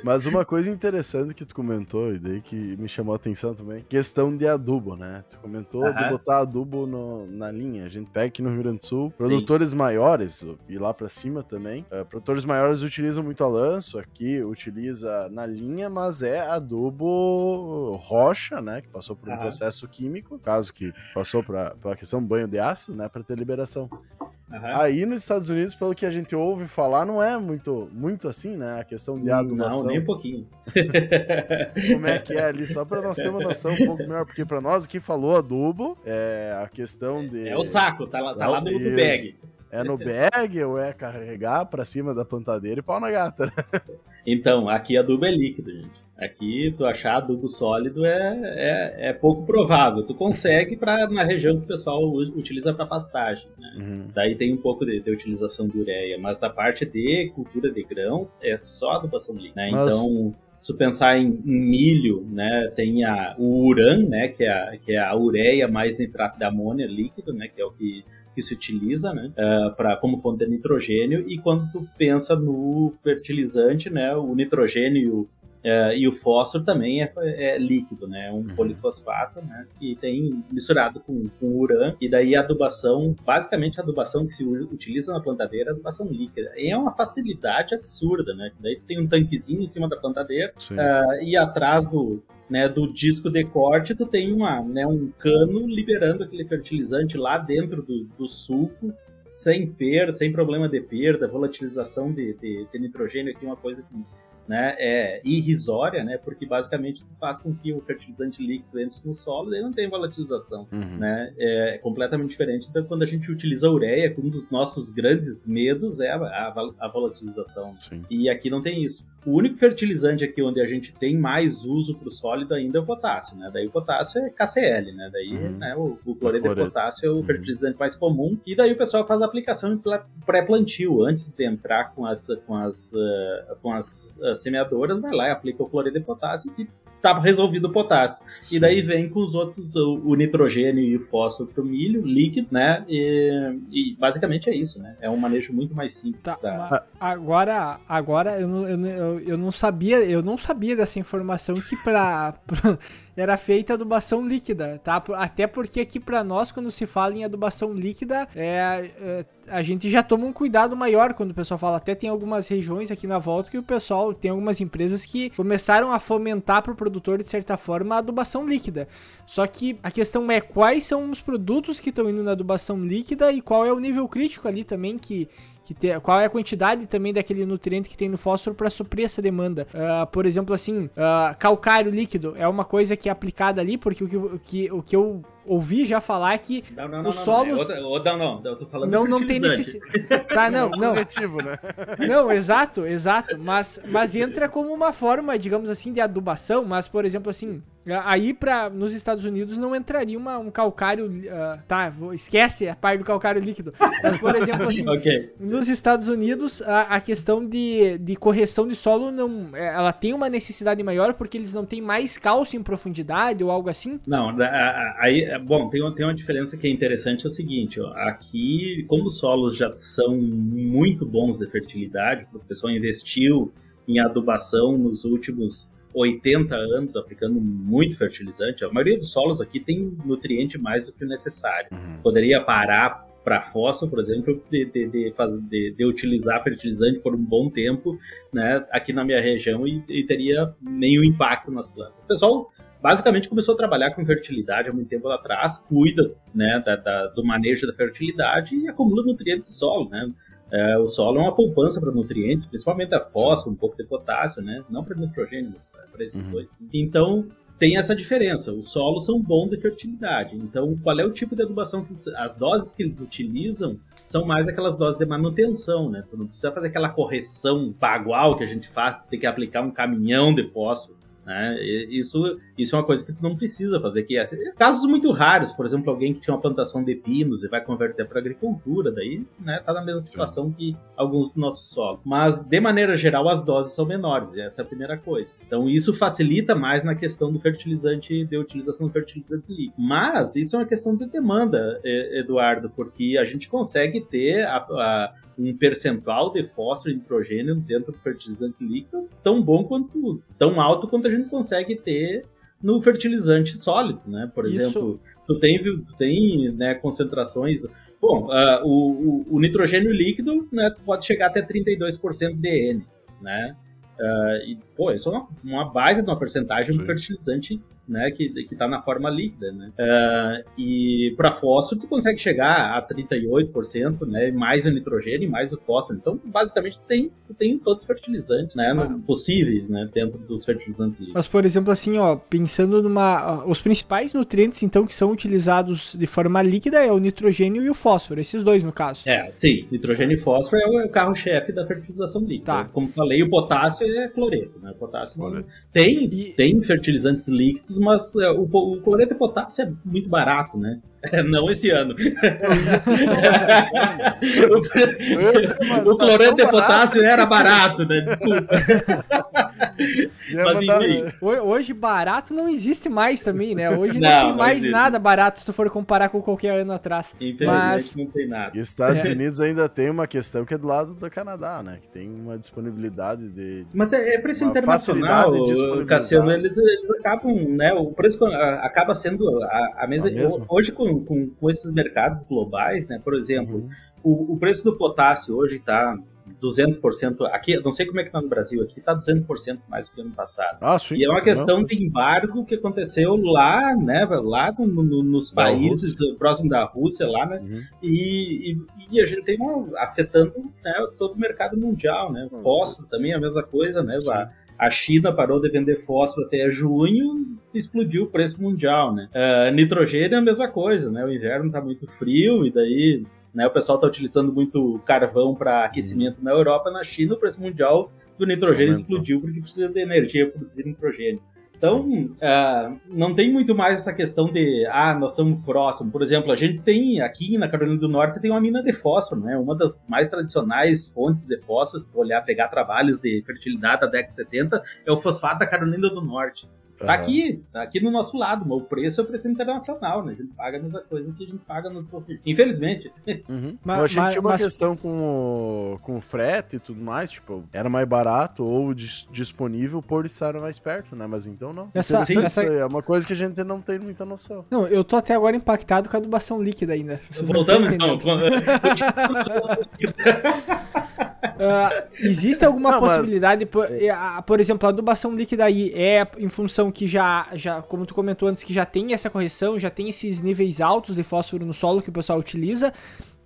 mas uma coisa interessante que tu comentou, e daí que me chamou a atenção também, questão de adubo, né? Tu comentou de botar adubo no, na linha. A gente pega aqui no Rio Grande do Sul, produtores Sim. maiores, e lá para cima também, uh, produtores maiores utilizam muito a lanço, aqui utiliza na linha, mas é adubo rocha, né? Que passou por um processo processo químico, caso que passou para a questão banho de ácido, né, para ter liberação. Uhum. Aí nos Estados Unidos, pelo que a gente ouve falar, não é muito, muito assim, né? A questão de adubação. Não, nem um pouquinho. Como é que é ali? Só para nós ter uma noção um pouco melhor, porque para nós aqui falou adubo, é a questão de. É o saco, tá lá, tá lá no, no bag. É no bag ou é carregar para cima da plantadeira e pau na gata, né? Então, aqui adubo é líquido, gente. Aqui, tu achar adubo sólido é, é, é pouco provável. Tu consegue para na região que o pessoal utiliza para pastagem. Né? Uhum. Daí tem um pouco de, de, utilização de ureia, mas a parte de cultura de grão é só adubação líquida. Né? Mas... Então, se pensar em, em, milho, né, tem a, o uran, né, que é a, que é a ureia mais nitrato de amônia líquido, né, que é o que que se utiliza, né, uh, para como fonte de nitrogênio. E quando tu pensa no fertilizante, né, o nitrogênio Uh, e o fósforo também é, é líquido, né? É um uhum. polifosfato, né? Que tem misturado com, com urã. E daí a adubação, basicamente a adubação que se utiliza na plantadeira é adubação líquida. E é uma facilidade absurda, né? Daí tem um tanquezinho em cima da plantadeira uh, e atrás do, né, do disco de corte, tu tem uma, né, um cano liberando aquele fertilizante lá dentro do, do suco, sem perda, sem problema de perda, volatilização de, de, de nitrogênio aqui é uma coisa que né, é irrisória, né, porque basicamente faz com que o fertilizante líquido entre no solo e não tem volatilização, uhum. né, é completamente diferente. Então, quando a gente utiliza a ureia, um dos nossos grandes medos é a, a, a volatilização. Sim. E aqui não tem isso. O único fertilizante aqui onde a gente tem mais uso para o sólido ainda é o potássio, né? Daí o potássio é KCl, né? Daí uhum. né, o, o cloreto de potássio é o uhum. fertilizante mais comum. E daí o pessoal faz a aplicação pré-plantio, antes de entrar com as, com as, uh, com as uh, semeadoras, vai lá e aplica o cloreto de potássio e tá resolvido o potássio. Sim. E daí vem com os outros, o, o nitrogênio e o fósforo pro milho, líquido, né? E, e, basicamente é isso, né? É um manejo muito mais simples. Tá, da... Agora, agora eu, eu, eu, eu, não sabia, eu não sabia dessa informação que para era feita adubação líquida, tá? Até porque aqui para nós, quando se fala em adubação líquida, é, é, a gente já toma um cuidado maior quando o pessoal fala. Até tem algumas regiões aqui na volta que o pessoal tem algumas empresas que começaram a fomentar para o produtor, de certa forma, a adubação líquida. Só que a questão é quais são os produtos que estão indo na adubação líquida e qual é o nível crítico ali também que que te, qual é a quantidade também daquele nutriente que tem no fósforo para suprir essa demanda. Uh, por exemplo, assim, uh, calcário líquido é uma coisa que é aplicada ali, porque o que, o que, o que eu ouvi já falar que não, não, não, os solos. Não, não, não, eu tô falando não, não tem necessidade. Tá, não, não. Objetivo, né? Não, exato, exato. Mas, mas entra como uma forma, digamos assim, de adubação. Mas, por exemplo, assim, aí para nos Estados Unidos não entraria uma, um calcário. Uh, tá, esquece a parte do calcário líquido. Mas, por exemplo, assim, okay. nos Estados Unidos, a, a, questão de, de correção de solo não. É, ela tem uma necessidade maior porque eles não têm mais cálcio em profundidade ou algo assim? Não, aí bom, tem uma, tem uma diferença que é interessante, é o seguinte, ó, aqui, como os solos já são muito bons de fertilidade, o pessoal investiu em adubação nos últimos 80 anos, aplicando muito fertilizante, a maioria dos solos aqui tem nutriente mais do que o necessário. Uhum. Poderia parar para fósforo, por exemplo, de, de, de, de, de, utilizar fertilizante por um bom tempo né, aqui na minha região e, e teria nenhum impacto nas plantas. O pessoal basicamente começou a trabalhar com fertilidade há muito tempo atrás, cuida né, da, da, do manejo da fertilidade e acumula nutrientes do solo, né? É, o solo é uma poupança para nutrientes, principalmente a fósforo, um pouco de potássio, né? Não para nitrogênio, para esses uhum. dois. Então, tem essa diferença. Os solos são bons de fertilidade. Então, qual é o tipo de adubação? Que, as doses que eles utilizam são mais aquelas doses de manutenção, né? Tu não precisa fazer aquela correção pagual que a gente faz, tem que aplicar um caminhão de fósforo né? Isso, isso é uma coisa que tu não precisa fazer. Que é, casos muito raros, por exemplo, alguém que tinha uma plantação de pinos e vai converter para agricultura, daí né, tá na mesma situação Sim. que alguns do nosso solo. Mas, de maneira geral, as doses são menores, essa é a primeira coisa. Então, isso facilita mais na questão do fertilizante, de utilização do fertilizante líquido. Mas, isso é uma questão de demanda, Eduardo, porque a gente consegue ter a, a um percentual de fósforo e nitrogênio dentro do fertilizante líquido tão bom quanto, tão alto quanto a gente consegue ter no fertilizante sólido, né? Por Isso... exemplo, tu tem, tu tem né, concentrações... Bom, uh, o, o, o, nitrogênio líquido né, pode chegar até 32% de N, né? Uh, e, pô, isso é uma, uma baita de uma porcentagem do fertilizante né, que está na forma líquida, né? Uh, e para fósforo tu consegue chegar a 38%, né, mais o nitrogênio, mais o fósforo. Então, basicamente, tu tem, tu tem todos os fertilizantes, né, ah. possíveis, né, dentro dos fertilizantes líquidos. Mas, por exemplo, assim, ó, pensando numa... Os principais nutrientes, então, que são utilizados de forma líquida é o nitrogênio e o fósforo, esses dois, no caso. É, sim, nitrogênio e fósforo é o carro-chefe da fertilização líquida. Tá. Como falei, o potássio é cloreto, né, o potássio tem, e... tem fertilizantes líquidos mas é, o, o cloreto de potássio é muito barato, né? Não esse ano. o, o cloreto de potássio era barato, né? Desculpa. Mas, enfim. Hoje barato não existe mais também, né? Hoje não, não tem mais existe. nada barato se tu for comparar com qualquer ano atrás. Mas não tem nada. E Estados é. Unidos ainda tem uma questão que é do lado do Canadá, né? Que tem uma disponibilidade de. Mas é, é preço internacional, Cassiano, eles, eles acabam, né? O preço acaba sendo a, a mesma. Hoje, com, com, com, esses mercados globais, né? Por exemplo, uhum. o, o preço do potássio hoje está 200%. Aqui, não sei como é que tá no Brasil, aqui tá 200% mais do que ano passado. Ah, sim. E é uma questão não, de embargo que aconteceu lá, né, lá no, no, nos países Rússia. próximo da Rússia, lá, né, uhum. e, e, e, a gente tem uma, afetando né, todo o mercado mundial, né, uhum. fósforo também é a mesma coisa, né, a, China parou de vender fósforo até junho, explodiu o preço mundial, né? Uh, nitrogênio é a mesma coisa, né? O inverno está muito frio e daí né? O pessoal está utilizando muito carvão para aquecimento uhum. na Europa, na China o preço mundial do nitrogênio Aumentou. explodiu porque precisa de energia para produzir nitrogênio. Então, uh, não tem muito mais essa questão de, ah, nós estamos próximos. Por exemplo, a gente tem aqui na Carolina do Norte tem uma mina de fósforo, né? Uma das mais tradicionais fontes de fósforo, se olhar, pegar trabalhos de fertilidade da década de 70, é o fosfato da Carolina do Norte. Tá uhum. aqui, tá aqui no nosso lado, mas o preço é o preço internacional, né? A gente paga a mesma coisa que a gente paga no Infelizmente. Uhum. Mas, eu achei que tinha uma mas... questão com o, com o frete e tudo mais, tipo, era mais barato ou dis disponível por estar mais perto, né? Mas então não. Essa, essa... é uma coisa que a gente não tem muita noção. Não, eu tô até agora impactado com a adubação líquida ainda. Vocês Voltamos então. uh, existe alguma não, possibilidade, mas... por, por exemplo, a adubação líquida aí é em função que já, já, como tu comentou antes, que já tem essa correção, já tem esses níveis altos de fósforo no solo que o pessoal utiliza,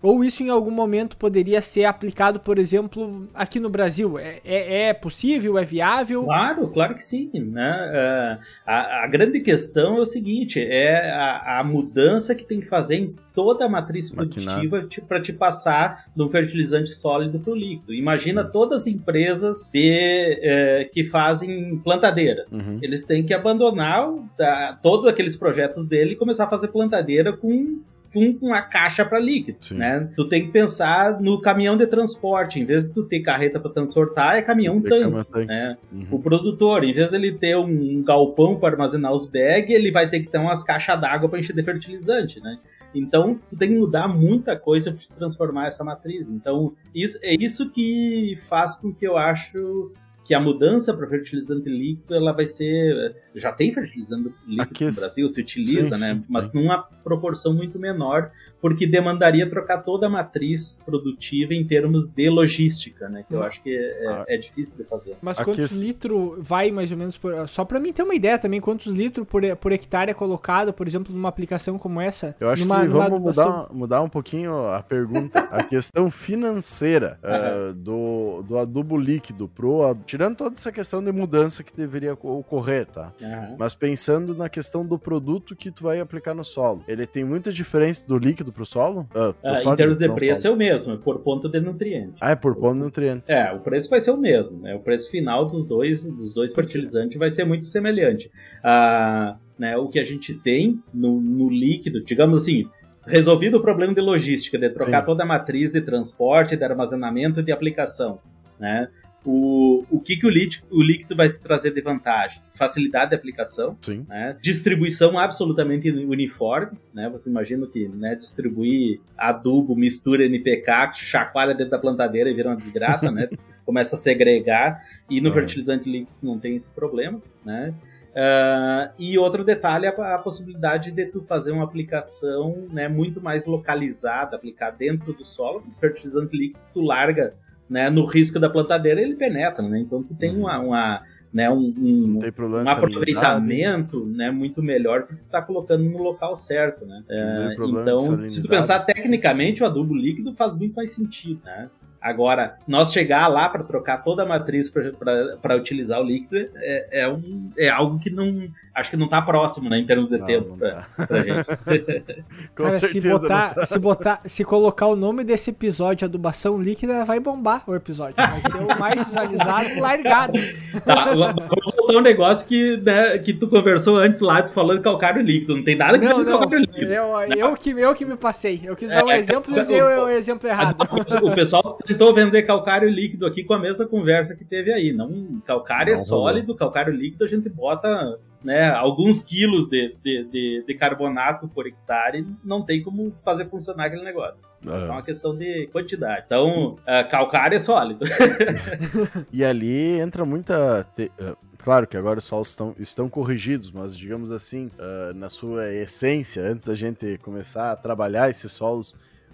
ou isso em algum momento poderia ser aplicado, por exemplo, aqui no Brasil? É, é, é possível? É viável? Claro, claro que sim. Né? Uh, a, a, grande questão é o seguinte: é a, a, mudança que tem que fazer em toda a matriz produtiva para te passar de um fertilizante sólido para o líquido. Imagina todas as empresas de, uh, que fazem plantadeiras. Uhum. Eles têm que abandonar uh, todos aqueles projetos dele e começar a fazer plantadeira com com uma caixa para líquido, Sim. né? Tu tem que pensar no caminhão de transporte, em vez de tu ter carreta para transportar, é caminhão tanque, tanque, né? Uhum. O produtor, em vez de ele ter um galpão para armazenar os bags, ele vai ter que ter umas caixas d'água para encher de fertilizante, né? Então, tu tem que mudar muita coisa para transformar essa matriz. Então, isso, é isso que faz com que eu acho que a mudança para fertilizante líquido ela vai ser já tem fertilizante líquido Aqui, no Brasil se utiliza sim, né? sim, mas numa proporção muito menor porque demandaria trocar toda a matriz produtiva em termos de logística, né? Que eu acho que é, ah. é difícil de fazer. Mas quantos litros vai mais ou menos por... Só para mim ter uma ideia também, quantos litros por, por hectare é colocado, por exemplo, numa aplicação como essa? Eu acho numa, que vamos mudar, mudar um pouquinho a pergunta. a questão financeira uh, do, do adubo líquido pro... Tirando toda essa questão de mudança que deveria ocorrer, tá? Uhum. Mas pensando na questão do produto que tu vai aplicar no solo. Ele tem muita diferença do líquido pro solo? Ah, pro ah, em termos de preço solo. é o mesmo, é por ponto de nutriente. Ah, é por ponto de nutriente. É, o preço vai ser o mesmo, né? O preço final dos dois, dos dois fertilizantes vai ser muito semelhante. Ah, né, o que a gente tem no, no líquido, digamos assim, resolvido o problema de logística, de trocar Sim. toda a matriz de transporte, de armazenamento e de aplicação, né? O, o que, que o, líquido, o líquido vai trazer de vantagem? Facilidade de aplicação, né? distribuição absolutamente uniforme. Né? Você imagina que né, distribuir adubo, mistura NPK, chacoalha dentro da plantadeira e vira uma desgraça, né? começa a segregar. E no fertilizante líquido não tem esse problema. Né? Uh, e outro detalhe é a, a, possibilidade de tu fazer uma aplicação né, muito mais localizada, aplicar dentro do solo. O fertilizante líquido tu larga né, no risco da plantadeira, ele penetra, né? Então tu tem uhum. uma, uma né, um, um, um aproveitamento né, muito melhor porque tu tá colocando no local certo, né? É, então, se tu pensar tecnicamente, o adubo líquido faz muito mais sentido, né? Agora, nós chegar lá para trocar toda a matriz para utilizar o líquido é, é, um, é algo que não. Acho que não está próximo, né, em termos de não, tempo para pra gente. Com Cara, certeza. Se botar, tá. se botar, se colocar o nome desse episódio, adubação líquida, vai bombar o episódio. Vai ser o mais visualizado largado. Tá, vamos voltar um negócio que, né, que tu conversou antes lá, tu falando calcário líquido. Não tem nada que ver com calcário líquido. Eu, eu, que, eu que me passei. Eu quis dar um é, exemplo e usei o, o exemplo errado. O pessoal tentou vender calcário líquido aqui com a mesma conversa que teve aí. Não, calcário é não, é sólido, rolou. calcário líquido a gente bota né, alguns quilos de, de, de, de, carbonato por hectare, não tem como fazer funcionar aquele negócio. É só uma questão de quantidade. Então, uh, calcário é sólido. e ali entra muita. Te... Claro que agora os solos estão, estão corrigidos, mas digamos assim, uh, na sua essência, antes da gente começar a trabalhar esses solos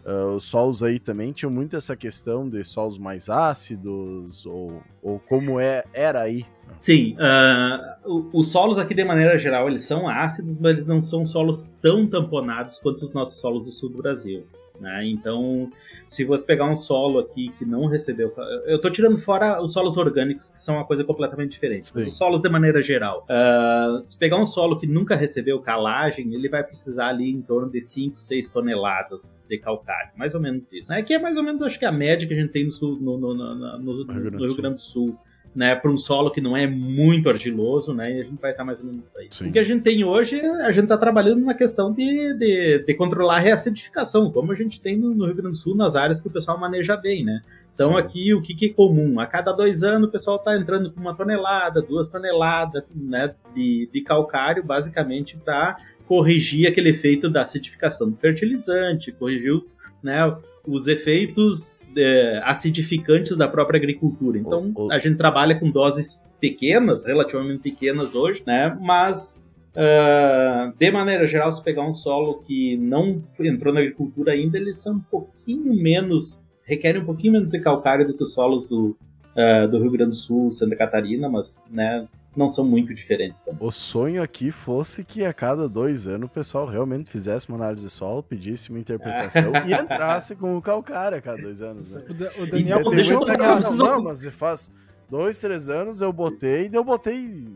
Uh, os solos aí também tinham muito essa questão de solos mais ácidos, ou, ou como é, era aí? Sim, uh, os solos aqui de maneira geral eles são ácidos, mas eles não são solos tão tamponados quanto os nossos solos do sul do Brasil. Né? Então, se você pegar um solo aqui que não recebeu. Eu estou tirando fora os solos orgânicos, que são uma coisa completamente diferente. Sim. Os solos de maneira geral. Uh, se pegar um solo que nunca recebeu calagem, ele vai precisar ali em torno de 5, 6 toneladas de calcário. Mais ou menos isso. Né? Que é mais ou menos, acho que a média que a gente tem no, sul, no, no, no, no, no Rio Grande do Sul né, para um solo que não é muito argiloso, né, e a gente vai estar mais ou menos isso aí. Sim. O que a gente tem hoje, a gente está trabalhando na questão de, de, de, controlar a reacidificação, como a gente tem no, no, Rio Grande do Sul, nas áreas que o pessoal maneja bem, né. Então Sim. aqui o que, que, é comum? A cada dois anos o pessoal está entrando com uma tonelada, duas toneladas né, de, de calcário, basicamente para corrigir aquele efeito da acidificação do fertilizante, corrigir os, né, os efeitos é, acidificantes da própria agricultura. Então, a gente trabalha com doses pequenas, relativamente pequenas hoje, né? Mas Uh, de maneira geral, se pegar um solo que não entrou na agricultura ainda, eles são um pouquinho menos, requerem um pouquinho menos de calcário do que os solos do, uh, do Rio Grande do Sul, Santa Catarina, mas né, não são muito diferentes também. O sonho aqui fosse que a cada dois anos o pessoal realmente fizesse uma análise de solo, pedisse uma interpretação e entrasse com o calcário a cada dois anos, né? O, o Daniel, e, deixa eu não, não, mas faz dois, três anos eu botei, e eu botei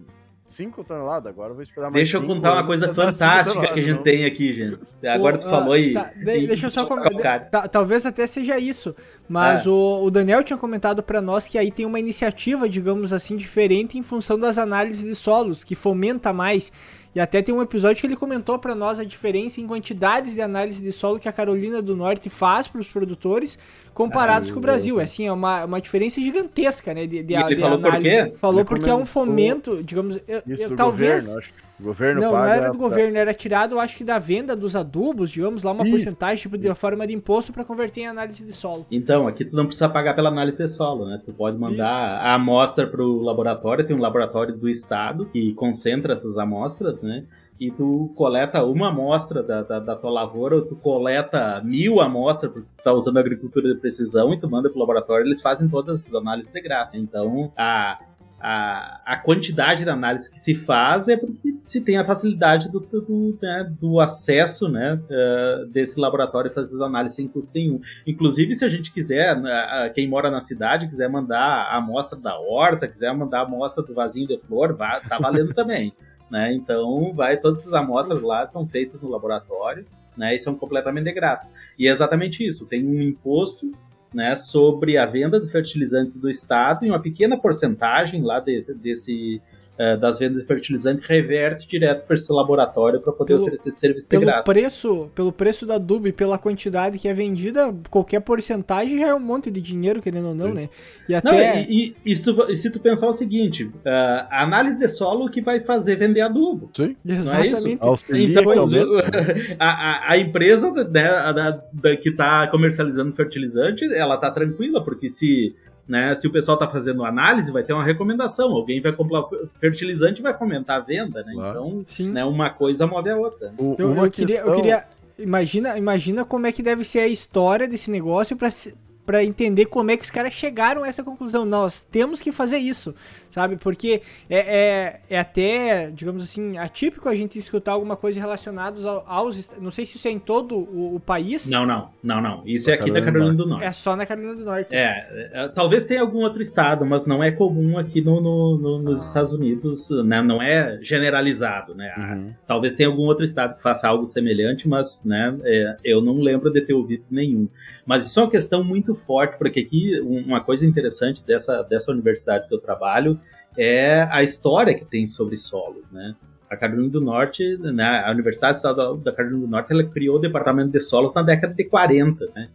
5 toneladas, agora eu vou esperar mais Deixa eu contar uma coisa fantástica que a gente não. tem aqui, gente. Agora o, tu falou aí. Tá, de, deixa eu só comentar. Tá, talvez até seja isso, mas é. o, o, Daniel tinha comentado para nós que aí tem uma iniciativa, digamos assim, diferente em função das análises de solos, que fomenta mais. E até tem um episódio que ele comentou para nós a diferença em quantidades de análise de solo que a Carolina do Norte faz para os produtores comparados Ai, com o Brasil. É assim, é uma, uma diferença gigantesca, né, de, de, de falou análise. Por falou ele porque é um fomento, digamos, eu, eu, talvez governo, o governo não, paga... não era do governo, era tirado, acho que da venda dos adubos, digamos lá, uma Isso. porcentagem, tipo, de forma de imposto para converter em análise de solo. Então, aqui tu não precisa pagar pela análise de solo, né? Tu pode mandar Isso. a amostra pro laboratório, tem um laboratório do estado que concentra essas amostras, né? E tu coleta uma amostra da, da, da tua lavoura, ou tu coleta mil amostras, porque tu tá usando agricultura de precisão, e tu manda pro laboratório, eles fazem todas as análises de graça. Então, a a, a quantidade de análise que se faz é porque se tem a facilidade do, do, né, do acesso né, uh, desse laboratório para essas análises sem custo nenhum. Inclusive, se a gente quiser, uh, quem mora na cidade, quiser mandar a amostra da horta, quiser mandar a amostra do vasinho de flor, tá valendo também. Né? Então, vai, todas essas amostras lá são feitas no laboratório né, e são completamente de graça. E é exatamente isso: tem um imposto né, sobre a venda de fertilizantes do Estado e uma pequena porcentagem lá de, desse é, das vendas de fertilizante reverte direto para esse laboratório para poder pelo, oferecer serviço de pelo graça. Preço, pelo preço da adubo e pela quantidade que é vendida, qualquer porcentagem já é um monte de dinheiro, querendo ou não, Sim. né? E até. Não, e, e, e, se tu, e, se tu, pensar o seguinte, uh, a análise de solo que vai fazer vender adubo. Sim, é exatamente. É então, a, a, a, empresa né, a, que está comercializando fertilizante, ela está tranquila, porque se né? Se o pessoal está fazendo análise, vai ter uma recomendação. Alguém vai comprar fertilizante e vai fomentar a venda, né? Claro. Então, Sim. Né, uma coisa move a outra. O, eu, eu, queria, eu queria. Imagina, imagina como é que deve ser a história desse negócio para entender como é que os caras chegaram a essa conclusão. Nós temos que fazer isso sabe? Porque é, é, é, até, digamos assim, atípico a gente escutar alguma coisa relacionada aos, Não sei se isso é em todo o, o país. Não, não, não, não. Isso só é aqui Carolina na Carolina do Norte. É só na Carolina do Norte. É, é talvez tenha algum outro estado, mas não é comum aqui no, no, no nos ah. Estados Unidos, né? Não é generalizado, né? Uhum. Talvez tenha algum outro estado que faça algo semelhante, mas, né? É, eu não lembro de ter ouvido nenhum. Mas isso é uma questão muito forte, porque aqui uma coisa interessante dessa, dessa universidade que eu trabalho é a história que tem sobre solos, né? A Carolina do Norte, né, a Universidade Estadual da Carolina do Norte, ela criou o departamento de solos na década de 40, né?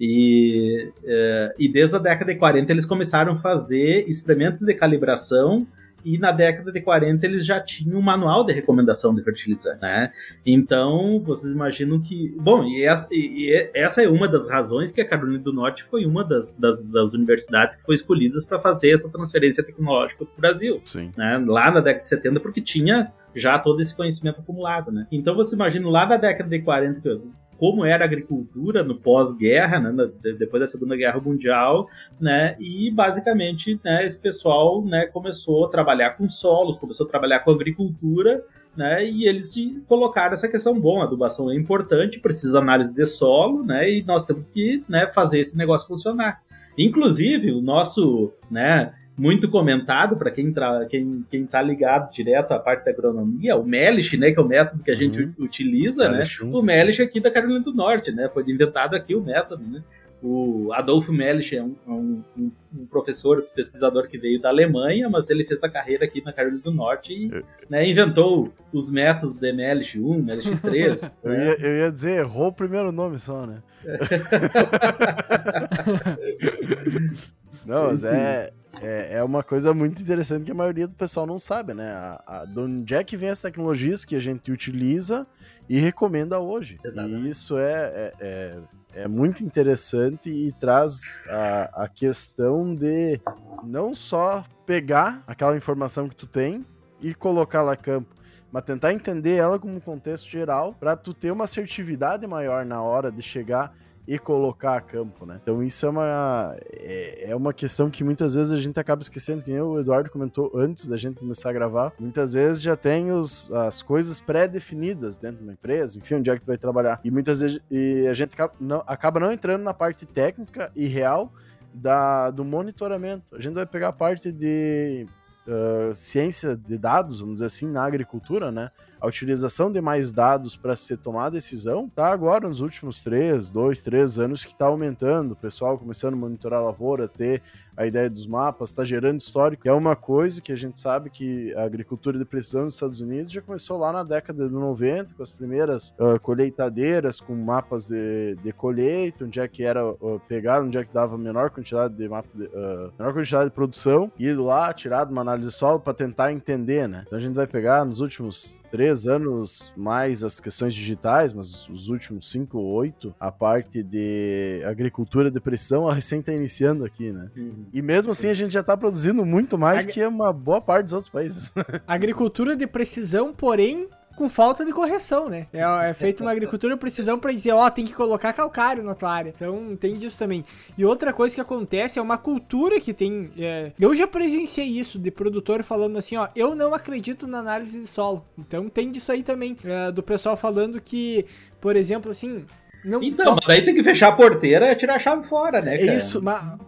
E, uh, e desde a década de 40 eles começaram a fazer experimentos de calibração e na década de 40 eles já tinham um manual de recomendação de fertilizante, né? Então, vocês imaginam que... Bom, e essa, e essa é uma das razões que a Carolina do Norte foi uma das, das, das universidades que foi escolhidas para fazer essa transferência tecnológica para o Brasil. Sim. Né? Lá na década de 70, porque tinha já todo esse conhecimento acumulado, né? Então, você imagina lá na década de 40, como era a agricultura no pós-guerra, né, depois da Segunda Guerra Mundial, né, e basicamente né, esse pessoal né, começou a trabalhar com solos, começou a trabalhar com agricultura, né, e eles colocaram essa questão, bom, a adubação é importante, precisa análise de solo, né, e nós temos que né, fazer esse negócio funcionar. Inclusive, o nosso, né, muito comentado para quem, tra... quem, quem tá ligado direto à parte da agronomia, o Melish, né, que é o método que a gente uhum. utiliza, né? O Melish aqui da Carolina do Norte, né? Foi inventado aqui o método, né? O Adolfo Melish é um, é um, um, professor, pesquisador que veio da Alemanha, mas ele fez a carreira aqui na Carolina do Norte e né, inventou os métodos de Melish 1, Melish 3. eu, né? ia, eu ia dizer, errou o primeiro nome só, né? Não, mas é, é, é uma coisa muito interessante que a maioria do pessoal não sabe, né? A, a, de onde é que vem as tecnologias que a gente utiliza e recomenda hoje. Exatamente. E isso é, é, é, é, muito interessante e traz a, a questão de não só pegar aquela informação que tu tem e colocar lá a campo, mas tentar entender ela como um contexto geral para tu ter uma assertividade maior na hora de chegar e colocar a campo, né? Então isso é uma, é, é, uma questão que muitas vezes a gente acaba esquecendo, que o Eduardo comentou antes da gente começar a gravar. Muitas vezes já tem os, as coisas pré-definidas dentro de uma empresa, enfim, onde é que tu vai trabalhar. E muitas vezes e a gente acaba não, acaba não entrando na parte técnica e real da, do monitoramento. A gente vai pegar a parte de uh, ciência de dados, vamos dizer assim, na agricultura, né? A utilização de mais dados para se tomar decisão, tá agora nos últimos três, dois, três anos que está aumentando. O pessoal começando a monitorar a lavoura, ter a ideia dos mapas, está gerando histórico. É uma coisa que a gente sabe que a agricultura de precisão nos Estados Unidos já começou lá na década de 90, com as primeiras uh, colheitadeiras, com mapas de, de colheita, onde é que era uh, onde é que dava menor quantidade de mapa, de, uh, menor quantidade de produção, e lá, tirado uma análise de solo para tentar entender, né? Então a gente vai pegar nos últimos três anos mais as questões digitais, mas os últimos cinco ou oito, a parte de agricultura de precisão, a recém está iniciando aqui, né? Uhum. E mesmo assim a gente já está produzindo muito mais Ag... que uma boa parte dos outros países. Agricultura de precisão, porém com falta de correção, né? É, é feita uma agricultura de precisão para dizer, ó, oh, tem que colocar calcário na tua área. Então tem disso também. E outra coisa que acontece é uma cultura que tem. É... eu já presenciei isso de produtor falando assim, ó, eu não acredito na análise de solo. Então tem disso aí também. É, do pessoal falando que, por exemplo, assim. Não então, mas aí tem que fechar a porteira e tirar a chave fora, né? Cara? Isso, mas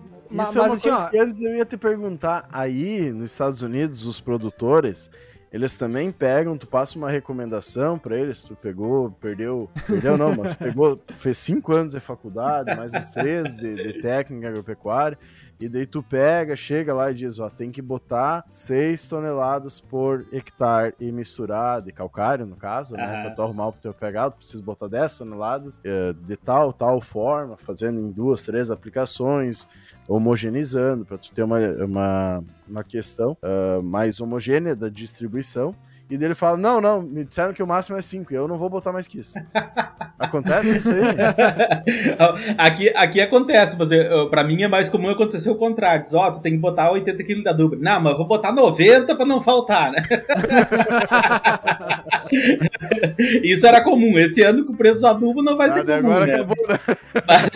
isso mas, é uma assim, coisa ó... que antes eu ia te perguntar. Aí, nos Estados Unidos, os produtores, eles também pegam, tu passa uma recomendação para eles, tu pegou, perdeu, perdeu não, mas pegou, fez cinco anos de faculdade, mais uns três de, de técnica agropecuária, e daí tu pega, chega lá e diz, ó, tem que botar 6 toneladas por hectare e misturar, de calcário no caso, uhum. né, pra tu arrumar o teu pegado, tu precisa botar 10 toneladas eh, de tal, tal forma, fazendo em duas, três aplicações, homogeneizando, para tu ter uma, uma, uma questão uh, mais homogênea da distribuição. E dele fala: Não, não, me disseram que o máximo é 5, eu não vou botar mais que isso. acontece isso aí? aqui, aqui acontece, mas eu, pra mim é mais comum acontecer o contrário. Diz: Ó, oh, tu tem que botar 80 kg da dupla. Não, mas eu vou botar 90 pra não faltar, né? isso era comum. Esse ano, com o preço do adubo, não vai ah, ser comum. Agora né? acabou, né? mas,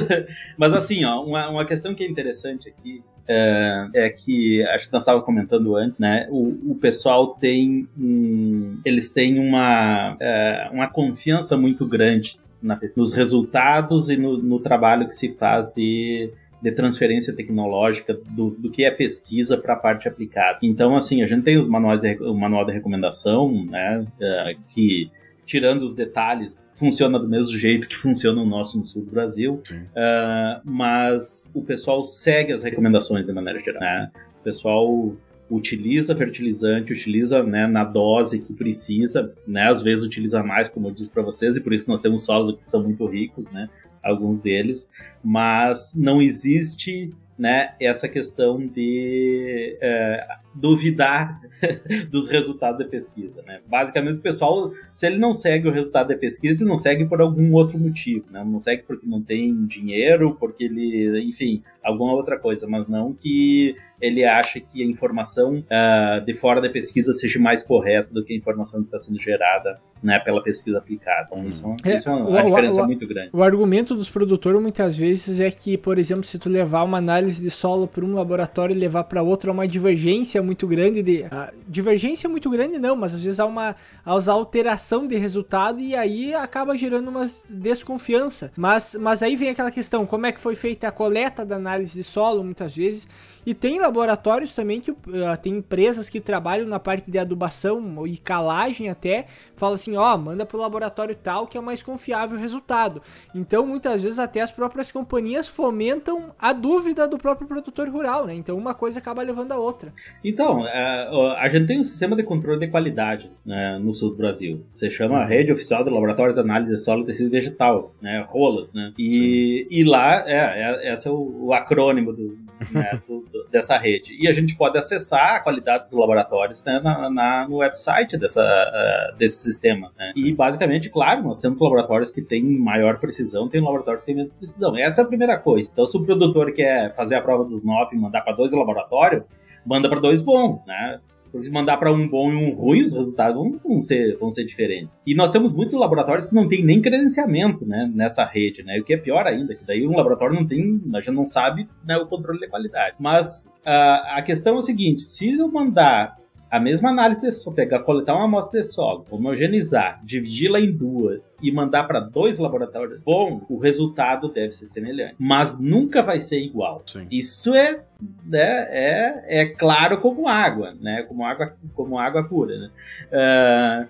mas, assim, ó, uma, uma questão que é interessante aqui é, é que, acho que nós estávamos comentando antes, né? O, o pessoal tem um, eles têm uma, é, uma confiança muito grande na, nos resultados e no, no trabalho que se faz de de transferência tecnológica do, do que é pesquisa para a parte aplicada. Então, assim, a gente tem os manuais de, o manual de recomendação, né, uh, que tirando os detalhes, funciona do mesmo jeito que funciona o nosso no sul do Brasil, uh, mas o pessoal segue as recomendações de maneira geral. Né? O pessoal utiliza fertilizante, utiliza né, na dose que precisa, né? às vezes utiliza mais, como eu disse para vocês, e por isso nós temos solos que são muito ricos, né? Alguns deles, mas não existe né, essa questão de é, duvidar dos resultados da pesquisa. Né? Basicamente, o pessoal, se ele não segue o resultado da pesquisa, ele não segue por algum outro motivo. Né? Não segue porque não tem dinheiro, porque ele, enfim, alguma outra coisa, mas não que ele acha que a informação uh, de fora da pesquisa seja mais correta do que a informação que está sendo gerada né, pela pesquisa aplicada. Então, isso, é, isso é uma, uma diferença o, muito grande. O argumento dos produtores muitas vezes é que, por exemplo, se tu levar uma análise de solo para um laboratório e levar para outro, há uma divergência muito grande de uh, divergência muito grande não, mas às vezes há uma há alteração de resultado e aí acaba gerando uma desconfiança. Mas mas aí vem aquela questão, como é que foi feita a coleta da análise de solo muitas vezes e tem laboratórios também que uh, tem empresas que trabalham na parte de adubação e calagem até, fala assim, ó, oh, manda pro laboratório tal que é mais confiável o resultado. Então, muitas vezes até as próprias companhias fomentam a dúvida do próprio produtor rural, né? Então, uma coisa acaba levando a outra. Então, uh, a gente tem um sistema de controle de qualidade né, no sul do Brasil. Você chama a rede oficial do Laboratório de Análise de Solo e Tecido Vegetal, né, ROLAS, né? E, e lá, é, é, esse é o, o acrônimo do, né, do, dessa rede. E a gente pode acessar a qualidade dos laboratórios né, na, na, no website dessa, uh, desse sistema. Né? E basicamente, claro, nós temos laboratórios que têm maior precisão, tem laboratórios que têm menos precisão. Essa é a primeira coisa. Então, se o produtor quer fazer a prova dos NOP e mandar para dois laboratórios, manda para dois bons, né? Porque mandar para um bom e um ruim, os resultados vão, vão, ser, vão ser diferentes. E nós temos muitos laboratórios que não tem nem credenciamento né, nessa rede, né? O que é pior ainda, que daí um laboratório não tem, a gente não sabe né, o controle de qualidade. Mas uh, a questão é o seguinte: se eu mandar a mesma análise de solo, pegar, coletar uma amostra de solo, homogeneizar, dividi-la em duas e mandar para dois laboratórios, bom, o resultado deve ser semelhante, mas nunca vai ser igual. Sim. Isso é né, é, é claro como água, né? Como água, como água pura. Né?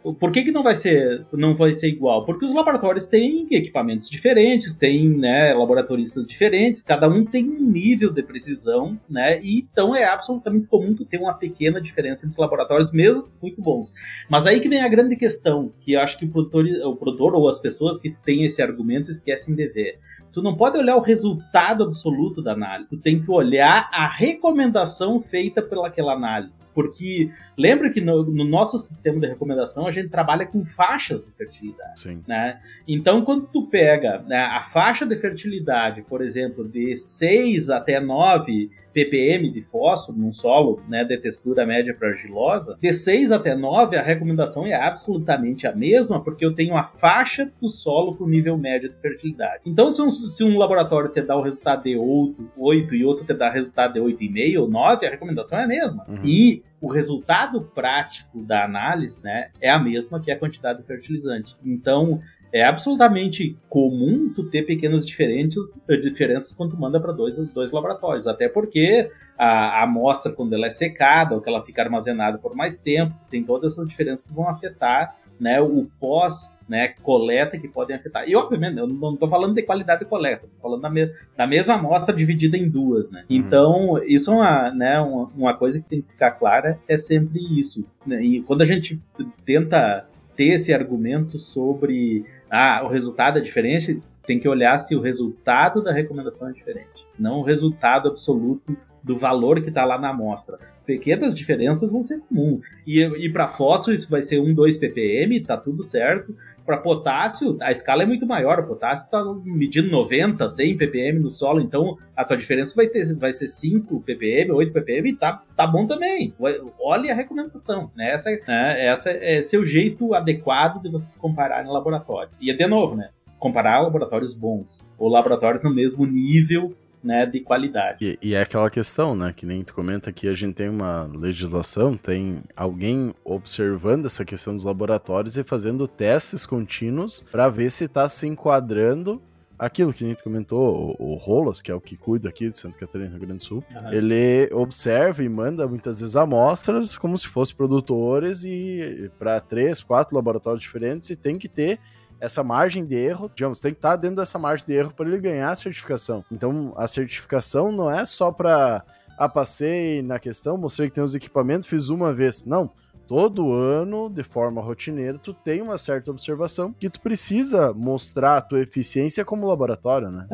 Uh, por que, que não vai ser não vai ser igual? Porque os laboratórios têm equipamentos diferentes, têm né, laboratoristas diferentes, cada um tem um nível de precisão, né? E então é absolutamente comum que tenha uma pequena diferença entre laboratórios, mesmo muito bons. Mas aí que vem a grande questão, que eu acho que o produtor, o produtor ou as pessoas que têm esse argumento esquecem de ver. Tu não pode olhar o resultado absoluto da análise, tu tem que olhar a recomendação feita pelaquela análise. Porque lembra que no, no, nosso sistema de recomendação a gente trabalha com faixas de fertilidade. Sim. Né? Então, quando tu pega né, a faixa de fertilidade, por exemplo, de 6 até 9 ppm de fósforo num solo né, de textura média para argilosa, de 6 até 9 a recomendação é absolutamente a mesma, porque eu tenho a faixa do solo para o nível médio de fertilidade. Então, se um, se um laboratório te dá o resultado de 8, 8 e outro te dá o resultado de 8,5 ou 9, a recomendação é a mesma. Uhum. E o resultado prático da análise né, é a mesma que a quantidade de fertilizante. Então, é absolutamente comum tu ter pequenas diferenças, diferenças quando tu manda para dois, dois laboratórios, até porque a, a amostra, quando ela é secada ou que ela fica armazenada por mais tempo, tem todas essas diferenças que vão afetar né, o pós né, coleta que podem afetar. E, obviamente, eu não estou falando de qualidade de coleta, estou falando da, me da, mesma amostra dividida em duas. Né? Uhum. Então, isso é uma, né, uma, uma, coisa que tem que ficar clara, é sempre isso. Né? E quando a gente tenta ter esse argumento sobre ah, o resultado é diferente, tem que olhar se o resultado da recomendação é diferente, não o resultado absoluto do valor que está lá na amostra. Pequenas diferenças vão ser comuns. E, e para fósforo isso vai ser 1, 2 ppm, tá tudo certo. Para potássio, a escala é muito maior. O potássio está medindo 90, 100 ppm no solo, então a tua diferença vai, ter, vai ser 5 ppm, 8 ppm, e tá, tá bom também. Olhe a recomendação. Né? Essa, né? Essa é seu jeito adequado de vocês compararem laboratório. E de novo, né? Comparar laboratórios bons ou laboratórios no mesmo nível né, de qualidade. E, e, é aquela questão, né, que nem tu comenta que a gente tem uma legislação, tem alguém observando essa questão dos laboratórios e fazendo testes contínuos para ver se está se enquadrando aquilo que a gente comentou, o, o Rolas, que é o que cuida aqui de Santa Catarina, Rio Grande do Sul, uhum. ele observa e manda muitas vezes amostras como se fossem produtores e para três, quatro laboratórios diferentes e tem que ter essa margem de erro, digamos, tem que estar tá dentro dessa margem de erro para ele ganhar a certificação. Então, a certificação não é só para ah, passei na questão, mostrei que tem os equipamentos, fiz uma vez. Não. Todo ano, de forma rotineira, tu tem uma certa observação que tu precisa mostrar a tua eficiência como laboratório, né?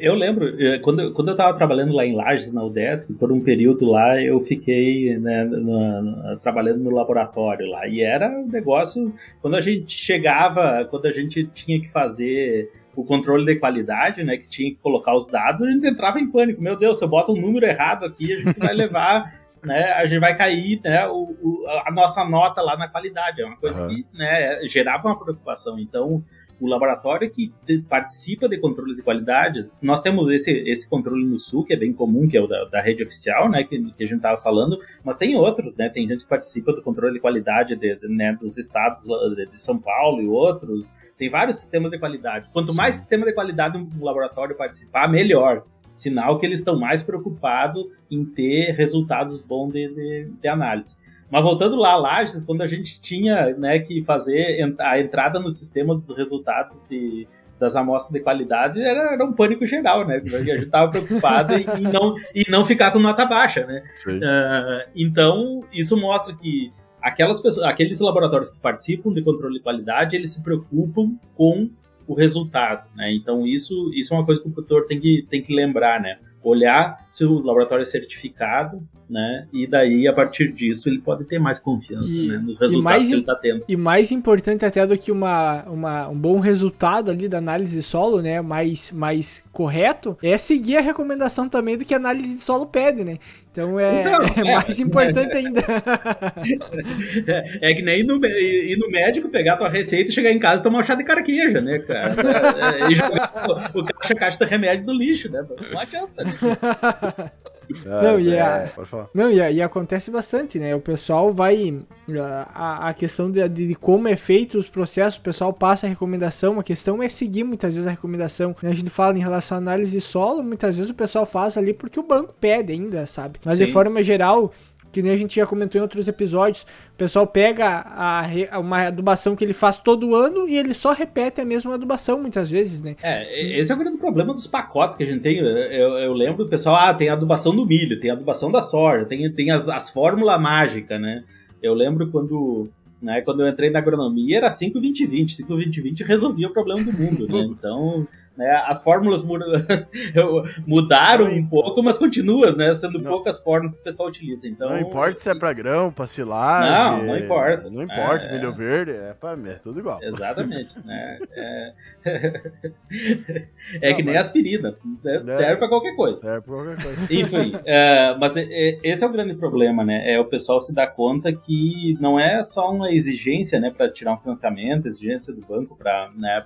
eu lembro, quando, quando eu estava trabalhando lá em Lages, na UDESC, por um período lá, eu fiquei né, trabalhando no laboratório lá. E era um negócio, quando a gente chegava, quando a gente tinha que fazer o controle de qualidade, né, que tinha que colocar os dados, a gente entrava em pânico. Meu Deus, se eu boto um número errado aqui, a gente vai levar, né, a gente vai cair, né, o, o, a nossa nota lá na qualidade. É uma coisa uhum. que, né, gerava uma preocupação. Então, o laboratório que participa de controle de qualidade, nós temos esse, esse controle no Sul, que é bem comum, que é o da, da rede oficial, né, que, que a gente estava falando, mas tem outros, né, tem gente que participa do controle de qualidade de, de, né, dos estados de, São Paulo e outros, tem vários sistemas de qualidade. Quanto Sim. mais sistema de qualidade um laboratório participar, melhor. Sinal que eles estão mais preocupados em ter resultados bons de, de, de análise. Mas voltando lá, Lages, quando a gente tinha né, que fazer a entrada no sistema dos resultados de, das amostras de qualidade, era, era um pânico geral, né? A gente estava preocupado em, não, em não ficar com nota baixa, né? Uh, então, isso mostra que aquelas pessoas, aqueles laboratórios que participam de controle de qualidade, eles se preocupam com o resultado, né? Então, isso, isso é uma coisa que o produtor tem que, tem que lembrar, né? olhar se o laboratório é certificado, né? E daí, a partir disso, ele pode ter mais confiança e, né? nos resultados que ele está tendo. E mais importante até do que uma, uma, um bom resultado ali da análise de solo, né? Mais, mais correto, é seguir a recomendação também do que a análise de solo pede, né? Então é, então, é, é mais importante ainda. É, é, que nem ir no, ir no médico, pegar tua receita e chegar em casa e tomar um chá de carqueja, né, cara? É, e jogar o, o caixa, caixa de remédio do lixo, né? Não adianta, né? Ah, não, e, a, não e, a, e, acontece bastante, né? O pessoal vai. A, a questão de, de, como é feito os processos, o pessoal passa a recomendação. A questão é seguir muitas vezes a recomendação. Né? A gente fala em relação à análise de solo, muitas vezes o pessoal faz ali porque o banco pede ainda, sabe? Mas Sim. de forma geral, que nem a gente já comentou em outros episódios, o pessoal pega a, uma adubação que ele faz todo ano e ele só repete a mesma adubação muitas vezes, né? É, esse é o grande problema dos pacotes que a gente tem. Eu, eu lembro do pessoal, ah, tem a adubação do milho, tem a adubação da soja, tem, tem as, as fórmulas mágicas, né? Eu lembro quando né? Quando eu entrei na agronomia era 5-20-20. 5-20-20 resolvia o problema do mundo, né? Então, né, as fórmulas mudaram um pouco, mas continua, né? Sendo não. poucas fórmulas que o pessoal utiliza. Então, não importa se é para grão, para silagem. Não, não importa. Não importa, é, milho verde, é, pra, é tudo igual. Exatamente. né? É, é não, que nem mas... aspirina. Né? É, serve para qualquer coisa. Serve para qualquer coisa. Enfim, é, mas esse é o grande problema, né? É o pessoal se dar conta que não é só uma exigência, né, para tirar um financiamento, exigência do banco para né,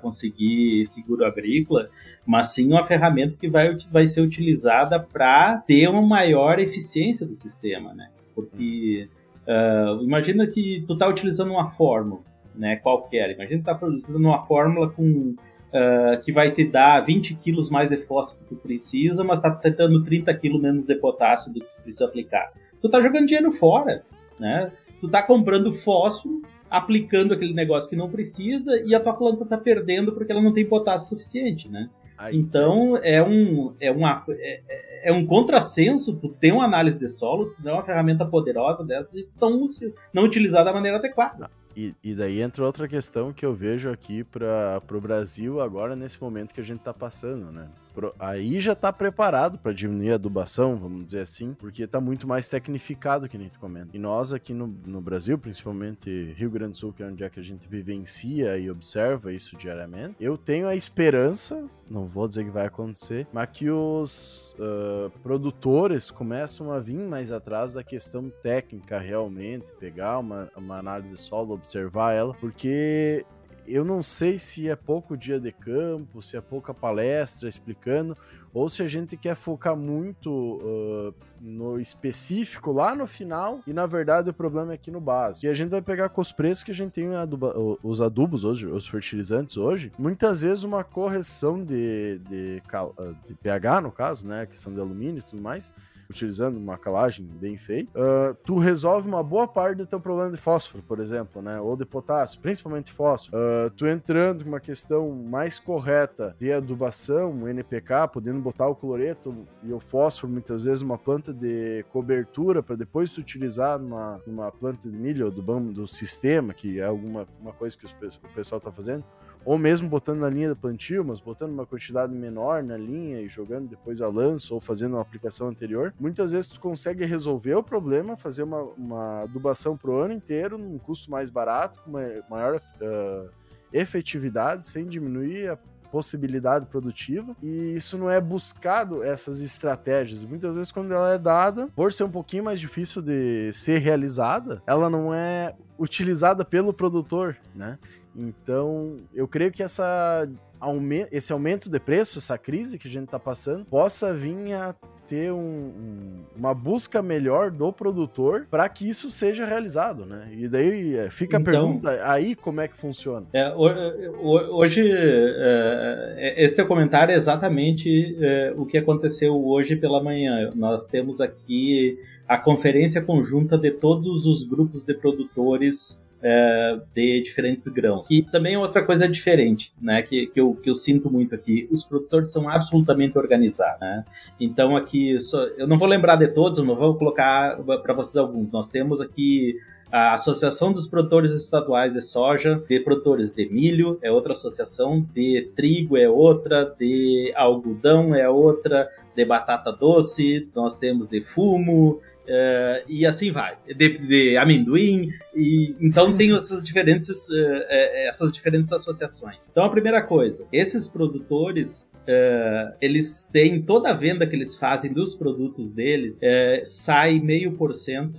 conseguir seguro agrícola, mas sim uma ferramenta que vai, vai ser utilizada para ter uma maior eficiência do sistema, né? Porque uh, imagina que tu está utilizando uma fórmula, né, qualquer, imagina que tu está utilizando uma fórmula com uh, que vai te dar 20 quilos mais de fósforo que tu precisa, mas está tentando 30 quilos menos de potássio do que tu precisa aplicar. Tu está jogando dinheiro fora, né? Tu está comprando fósforo aplicando aquele negócio que não precisa e a tua planta está perdendo porque ela não tem potássio suficiente, né? Aí, então é um, é, uma, é, é, um contrassenso tu ter uma análise de solo, tu ter uma ferramenta poderosa dessa e tão, não utilizada da maneira adequada. E, daí entra outra questão que eu vejo aqui para o Brasil agora, nesse momento que a gente está passando, né? Pro, aí já está preparado para diminuir a adubação, vamos dizer assim, porque está muito mais tecnificado, que nem tu comenta. E nós aqui no, no Brasil, principalmente Rio Grande do Sul, que é onde é que a gente vivencia e observa isso diariamente, eu tenho a esperança, não vou dizer que vai acontecer, mas que os uh, produtores começam a vir mais atrás da questão técnica realmente, pegar uma, uma análise solo, observar ela, porque eu não sei se é pouco dia de campo, se é pouca palestra explicando, ou se a gente quer focar muito uh, no específico lá no final, e na verdade o problema é aqui no básico. E a gente vai pegar com os preços que a gente tem aduba, os adubos hoje, os fertilizantes hoje, muitas vezes uma correção de, de, de pH, no caso, né, questão de alumínio e tudo mais, utilizando uma calagem bem feita, uh, tu resolve uma boa parte do teu problema de fósforo, por exemplo, né? Ou de potássio, principalmente fósforo. Uh, tu entrando com uma questão mais correta de adubação, NPK, podendo botar o cloreto e o fósforo, muitas vezes, uma planta de cobertura para depois tu utilizar numa, numa planta de milho do, do sistema, que é alguma uma coisa que os, o pessoal tá fazendo ou mesmo botando na linha do plantio, mas botando uma quantidade menor na linha e jogando depois a lança ou fazendo uma aplicação anterior, muitas vezes tu consegue resolver o problema, fazer uma, uma adubação pro ano inteiro num custo mais barato, com uma maior uh, efetividade, sem diminuir a possibilidade produtiva e isso não é buscado essas estratégias. Muitas vezes quando ela é dada, por ser um pouquinho mais difícil de ser realizada, ela não é utilizada pelo produtor, né? Então, eu creio que essa, esse aumento de preço, essa crise que a gente está passando, possa vir a ter um, um, uma busca melhor do produtor para que isso seja realizado, né? E daí é, fica então, a pergunta aí como é que funciona. É, hoje, é, é, esse teu comentário é exatamente é, o que aconteceu hoje pela manhã. Nós temos aqui a conferência conjunta de todos os grupos de produtores é, de diferentes grãos. E também outra coisa diferente, né, que, que, eu, que eu sinto muito aqui, os produtores são absolutamente organizados, né? Então aqui, só, eu não vou lembrar de todos, não vou colocar para vocês alguns. Nós temos aqui a Associação dos Produtores Estaduais de Soja, de produtores de milho é outra associação, de trigo é outra, de algodão é outra, de batata doce, nós temos de fumo, Uh, e assim vai, de, de, amendoim, e então tem essas diferentes, uh, essas diferentes associações. Então a primeira coisa, esses produtores, eles têm toda a venda que eles fazem dos produtos deles, sai meio por cento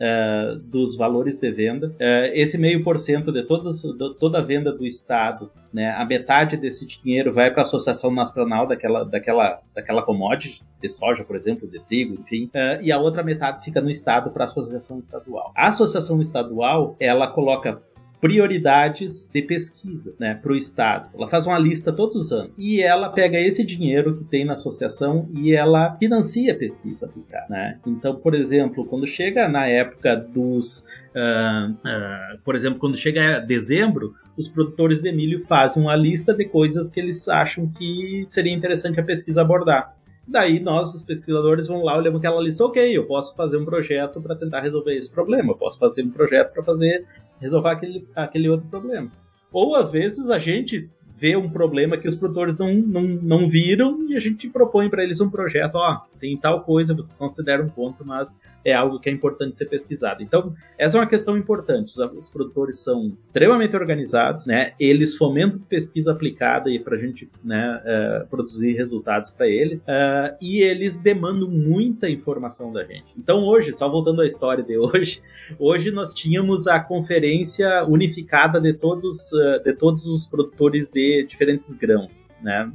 dos valores de venda. esse meio por cento de, todos, de toda a venda do estado, né, a metade desse dinheiro vai para a associação nacional daquela, daquela, daquela commodity, de soja, por exemplo, de trigo, enfim, e a outra metade fica no Estado para a associação estadual. A associação estadual, ela coloca prioridades de pesquisa né, para o Estado. Ela faz uma lista todos os anos e ela pega esse dinheiro que tem na associação e ela financia a pesquisa aplicada. Né? Então, por exemplo, quando chega na época dos. Uh, uh, por exemplo, quando chega dezembro, os produtores de milho fazem uma lista de coisas que eles acham que seria interessante a pesquisa abordar. Daí nós, os pesquisadores, vão lá, olhamos aquela lista, ok, eu posso fazer um projeto para tentar resolver esse problema, eu posso fazer um projeto para fazer resolver aquele, aquele outro problema. Ou às vezes a gente vê um problema que os produtores não, não, não viram e a gente propõe para eles um projeto, ó, tem tal coisa, você considera um ponto, mas é algo que é importante ser pesquisado. Então, essa é uma questão importante. Os, produtores são extremamente organizados, né? Eles fomentam pesquisa aplicada e para a gente né, uh, produzir resultados para eles uh, e eles demandam muita informação da gente. Então, hoje, só voltando à história de hoje, hoje nós tínhamos a conferência unificada de todos, uh, de todos os produtores de diferentes grãos, né?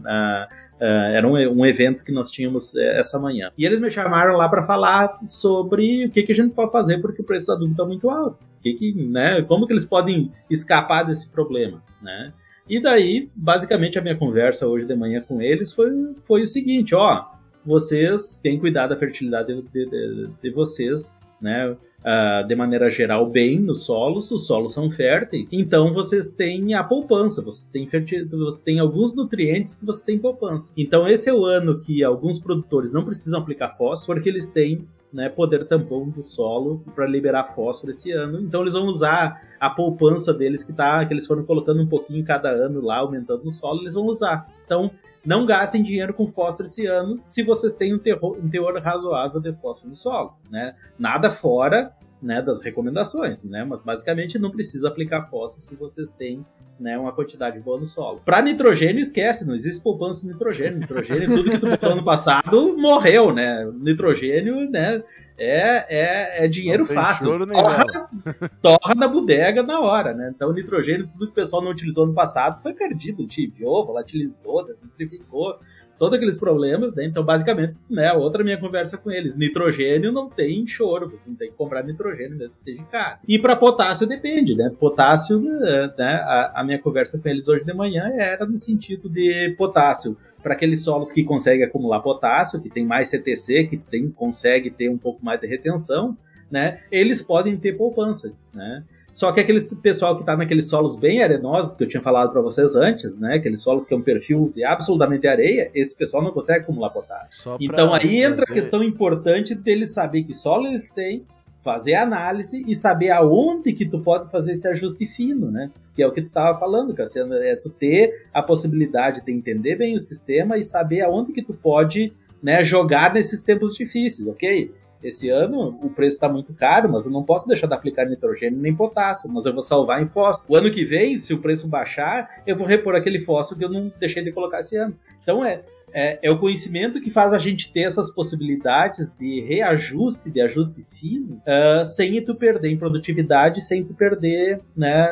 Uh, era um, um, evento que nós tínhamos uh, essa manhã. E eles me chamaram lá para falar sobre o que, que, a gente pode fazer porque o preço do adubo está muito alto. Que que, né, como que eles podem escapar desse problema, né? E daí, basicamente, a minha conversa hoje de manhã com eles foi, foi o seguinte, ó, vocês têm cuidar da fertilidade de, de, de vocês, né? Uh, de maneira geral bem nos solos, os solos são férteis, então vocês têm a poupança, vocês têm, vocês têm alguns nutrientes que você tem poupança. Então esse é o ano que alguns produtores não precisam aplicar fósforo porque eles têm né, poder tampão do solo para liberar fósforo esse ano. Então eles vão usar a poupança deles que tá, que eles foram colocando um pouquinho cada ano lá, aumentando o solo, eles vão usar. Então não gastem dinheiro com fósforo esse ano se vocês têm um, um teor razoável de fósforo no solo. Né? Nada fora né, das recomendações, né? Mas basicamente não precisa aplicar fósforo se vocês têm né, uma quantidade boa no solo. Para nitrogênio, esquece, não existe poupança de nitrogênio. Nitrogênio, tudo que tu botou ano passado morreu, né? Nitrogênio, né? É, é, é dinheiro fácil. Torra, torra na bodega na hora, né? Então, nitrogênio, tudo que o pessoal não utilizou no passado foi perdido. Tibiou, volatilizou, desintrificou todos aqueles problemas, né? Então, basicamente, né, outra minha conversa com eles, nitrogênio não tem choro, você não tem que comprar nitrogênio mesmo que esteja caro. E para potássio depende, né? Potássio, né, a, a minha conversa com eles hoje de manhã era no sentido de potássio para aqueles solos que conseguem acumular potássio, que tem mais CTC, que tem, consegue ter um pouco mais de retenção, né? Eles podem ter poupança, né? Só que aquele pessoal que está naqueles solos bem arenosos, que eu tinha falado para vocês antes, né? Aqueles solos que é um perfil de absolutamente areia, esse pessoal não consegue acumular potássio. Então aí entra a questão importante deles saber que solo eles têm, fazer análise e saber aonde que tu pode fazer esse ajuste fino, né? Que é o que tu tava falando, Cassiano, é tu ter a possibilidade de entender bem o sistema e saber aonde que tu pode né, jogar nesses tempos difíceis, ok? Esse ano o preço está muito caro, mas eu não posso deixar de aplicar nitrogênio nem potássio, mas eu vou salvar em fósforo. O ano que vem, se o preço baixar, eu vou repor aquele fósforo que eu não deixei de colocar esse ano. Então é, é, é, o conhecimento que faz a gente ter essas possibilidades de reajuste, de ajuste fino, uh, sem tu perder em produtividade, sem tu perder né,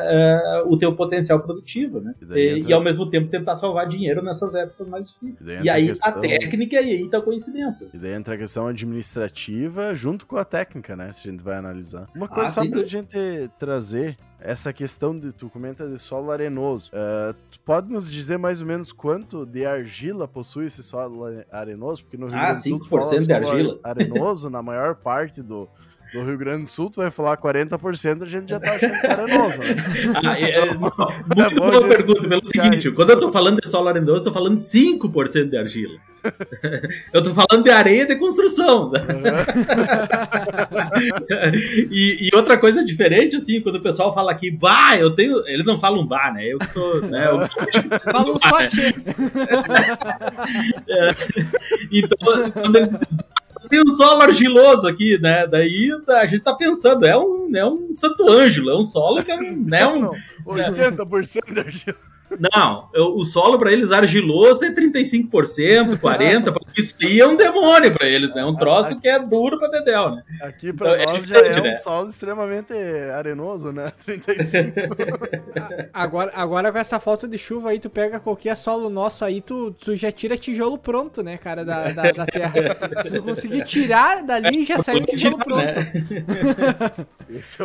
uh, o teu potencial produtivo, né? E, entra... e, ao mesmo tempo tentar salvar dinheiro nessas épocas mais difíceis. E, e aí a, questão... a técnica e aí tá o conhecimento. E daí entra a questão administrativa junto com a técnica, né? Se a gente vai analisar. Uma coisa ah, só pra gente trazer essa questão de tu comenta de solo arenoso. Uh, tu pode nos dizer mais ou menos quanto de argila possui esse solo arenoso? Porque no Rio ah, Grande do Sul 5% de argila. arenoso na maior parte do, do Rio Grande do Sul, tu vai falar 40%, a gente já tá achando que é né? Ah, é, é, muito é boa pergunta, pelo seguinte, isso. quando eu tô falando de solo arenoso, eu tô falando 5% de argila. eu tô falando de areia de construção. Uhum. e, e, outra coisa diferente, assim, quando o pessoal fala aqui, bah, eu tenho. Ele não fala um bar, né? Eu tô. Né, eu, Fala um só, né? é, Então, quando eles dizem, tem um solo argiloso aqui, né? Daí a gente tá pensando, é um, é um santo ângelo, é um solo que é um. Né, um 80% de argila. Não, eu, o solo para eles argiloso é 35%, 40%, isso aí é um demônio para eles, né? Um troço que é duro para Dedel, né? Aqui para então, é nós é já é um né? solo extremamente arenoso, né? 35%. agora, agora com essa falta de chuva aí, tu pega qualquer solo nosso aí, tu, tu já tira tijolo pronto, né, cara, da, da, da terra. Se tu conseguir tirar dali, já sai o tijolo né? pronto. Né?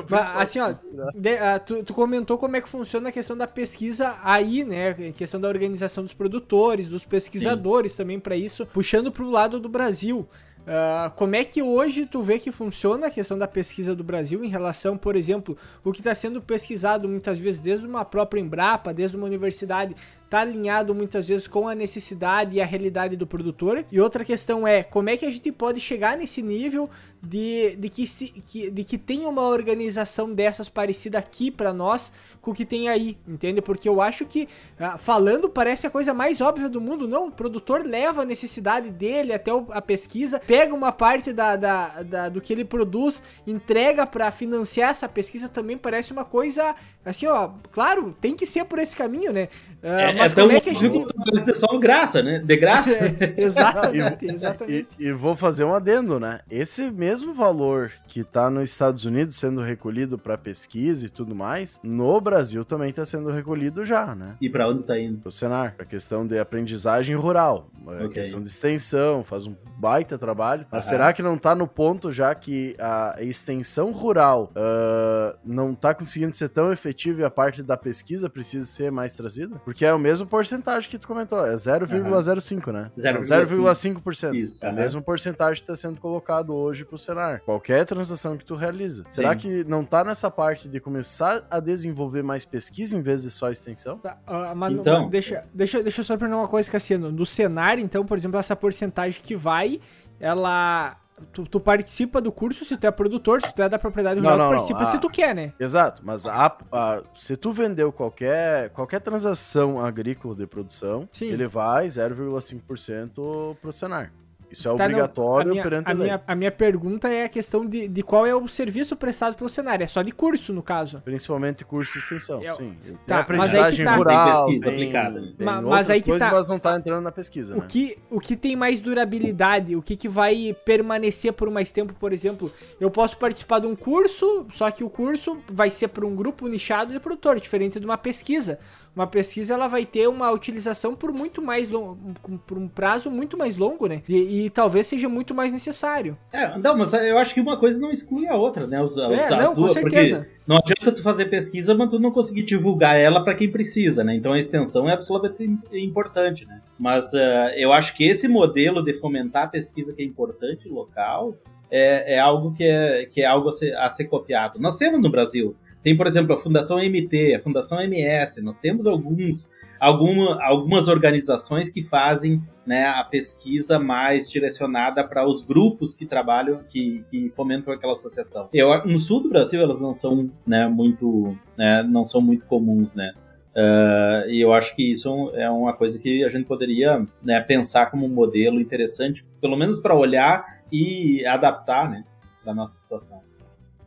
Mas, assim, ó, de, uh, tu, tu comentou como é que funciona a questão da pesquisa aí né, questão da organização dos produtores, dos pesquisadores Sim. também para isso, puxando para o lado do Brasil. Uh, como é que hoje tu vê que funciona a questão da pesquisa do Brasil em relação, por exemplo, o que está sendo pesquisado muitas vezes desde uma própria Embrapa, desde uma universidade, está alinhado muitas vezes com a necessidade e a realidade do produtor? E outra questão é, como é que a gente pode chegar nesse nível de, de, que, se, que, de que tenha uma organização dessas parecida aqui para nós com o que tem aí, entende? Porque eu acho que, uh, falando, parece a coisa mais óbvia do mundo. Não, o produtor leva a necessidade dele até a pesquisa, pega uma parte da, da, da do que ele produz, entrega para financiar essa pesquisa, também parece uma coisa, assim, ó, claro, tem que ser por esse caminho, né? Uh, é, mas é como é que a gente... Dizer só graça, né? De graça. É, exatamente, exatamente. E, e, vou fazer um adendo, né? Esse mesmo valor que está nos Estados Unidos sendo recolhido para pesquisa e tudo mais, no Brasil também está sendo recolhido já, né? E para onde está indo? O Senar, a questão de aprendizagem rural, a questão de extensão, faz um baita trabalho. Mas será que não está no ponto já que a extensão rural uh, não está conseguindo ser tão efetiva e a parte da pesquisa precisa ser mais trazida? Porque é o mesmo porcentagem que tu comentou, é 0,05, né? 0,5%. Isso. É a mesma porcentagem que está sendo colocado hoje para o Senar. Qualquer transação que tu realiza. Sim. Será que não tá nessa parte de começar a desenvolver mais pesquisa em vez de só extensão? Tá, uh, mas, então, deixa, deixa, deixa eu só aprender uma coisa, Cassiano. No cenário, então, por exemplo, essa porcentagem que vai, ela Tu, tu, participa do curso se tu é produtor, se tu é da propriedade rural, não, não, tu participa não. se tu quer, né? Exato, mas a, a, se tu vendeu qualquer, qualquer transação agrícola de produção, Sim. ele vai 0,5% pro Senar. Isso é tá, obrigatório não, a minha, perante a, minha, a minha pergunta é a questão de, de qual é o serviço prestado pelo cenário. É só de curso, no caso. Principalmente curso de extensão, é, sim. Tem tá, aprendizagem tá. rural, tem pesquisa tem, aplicada. Tem mas, mas aí que coisas, tá. mas não tá entrando na pesquisa, o né? Que, o que tem mais durabilidade, o que, que vai permanecer por mais tempo, por exemplo, eu posso participar de um curso, só que o curso vai ser para um grupo nichado de produtor, diferente de uma pesquisa. Uma pesquisa ela vai ter uma utilização por muito mais longo, por um prazo muito mais longo, né? E, e, talvez seja muito mais necessário. É, não, mas eu acho que uma coisa não exclui a outra, né? Os, é, não, duas, com certeza. Não adianta tu fazer pesquisa, mas tu não conseguir divulgar ela para quem precisa, né? Então a extensão é absolutamente importante, né? Mas uh, eu acho que esse modelo de fomentar a pesquisa que é importante local é, é algo que é, que é algo a ser, a ser copiado. Nós temos no Brasil tem, por exemplo, a Fundação MT, a Fundação MS, nós temos alguns, alguma, algumas organizações que fazem né, a pesquisa mais direcionada para os grupos que trabalham, que, que fomentam aquela associação. Eu, no sul do Brasil elas não são né, muito, né, não são muito comuns, né? Uh, e eu acho que isso é uma coisa que a gente poderia né, pensar como um modelo interessante, pelo menos para olhar e adaptar né, da nossa situação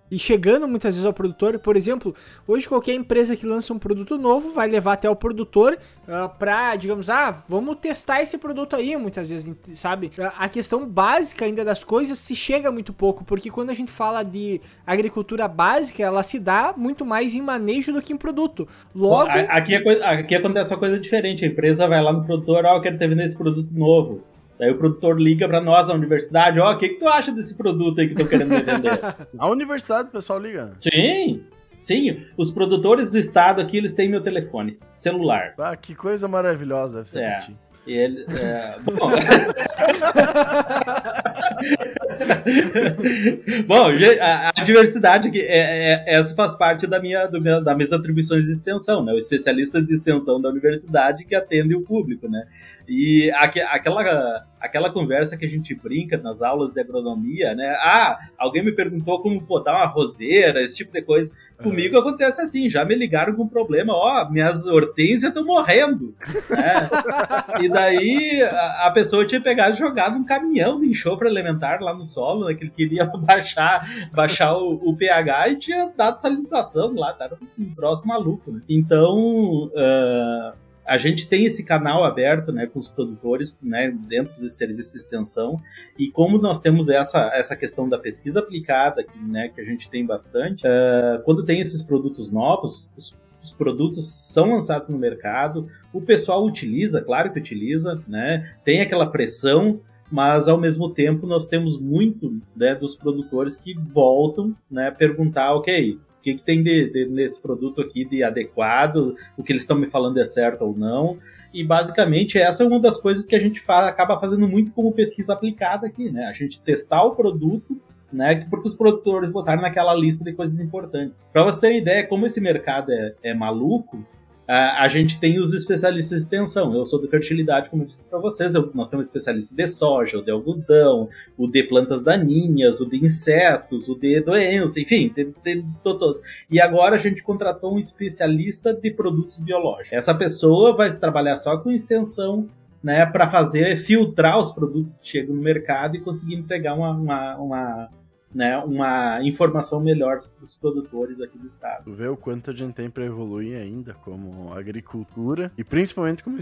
e chegando muitas vezes ao produtor. Por exemplo, hoje qualquer empresa que lança um produto novo vai levar até o produtor uh, pra, digamos, ah, vamos testar esse produto aí, muitas vezes, sabe? A questão básica ainda das coisas se chega muito pouco, porque quando a gente fala de agricultura básica, ela se dá muito mais em manejo do que em produto. Logo. Aqui, é coisa, aqui acontece uma coisa diferente. A empresa vai lá no produtor, ó, eu quero ter esse produto novo. Daí o produtor liga para nós na universidade, ó, oh, o que, que tu acha desse produto aí que estão querendo me vender? a universidade o pessoal liga? Sim, sim. Os produtores do estado aqui, eles têm meu telefone, celular. Ah, que coisa maravilhosa deve ser é. E ele, é, bom, bom, a, a diversidade que é, é, essa faz parte da minha, do meu, das minhas atribuições de extensão, né? O especialista de extensão da universidade que atende o público, né? E aqu aquela, aquela conversa que a gente brinca nas aulas de agronomia, né? Ah, alguém me perguntou como botar uma roseira, esse tipo de coisa. Comigo uhum. acontece assim, já me ligaram com um problema, ó, oh, minhas hortênsias estão morrendo. Né? e daí a, a, pessoa tinha pegado e jogado um caminhão de enxofre elementar lá no solo, né, que ele queria baixar, baixar o, o pH e tinha dado salinização lá, tava um troço maluco, né? Então, uh, a gente tem esse canal aberto né, com os produtores né, dentro desse serviço de extensão. E como nós temos essa, essa questão da pesquisa aplicada que, né, que a gente tem bastante, uh, quando tem esses produtos novos, os, os, produtos são lançados no mercado, o pessoal utiliza, claro que utiliza, né, tem aquela pressão, mas ao mesmo tempo nós temos muito né, dos produtores que voltam né, perguntar, ok, que, que tem de, de, nesse produto aqui de adequado, o que eles estão me falando é certo ou não. E basicamente essa é uma das coisas que a gente acaba fazendo muito como pesquisa aplicada aqui, né? A gente testar o produto né? Porque os produtores botaram naquela lista de coisas importantes. Para você ter uma ideia, como esse mercado é, é maluco, a, a gente tem os especialistas de extensão. Eu sou de fertilidade, como eu disse para vocês. Eu, nós temos especialista de soja, o de algodão, o de plantas daninhas, o de insetos, o de doença, enfim, de, de, todos. E agora a gente contratou um especialista de produtos biológicos. Essa pessoa vai trabalhar só com extensão né, para fazer filtrar os produtos que chegam no mercado e conseguir entregar uma, uma, uma, né, uma informação melhor para os produtores aqui do estado. Vê o quanto a gente tem para evoluir ainda como agricultura e principalmente como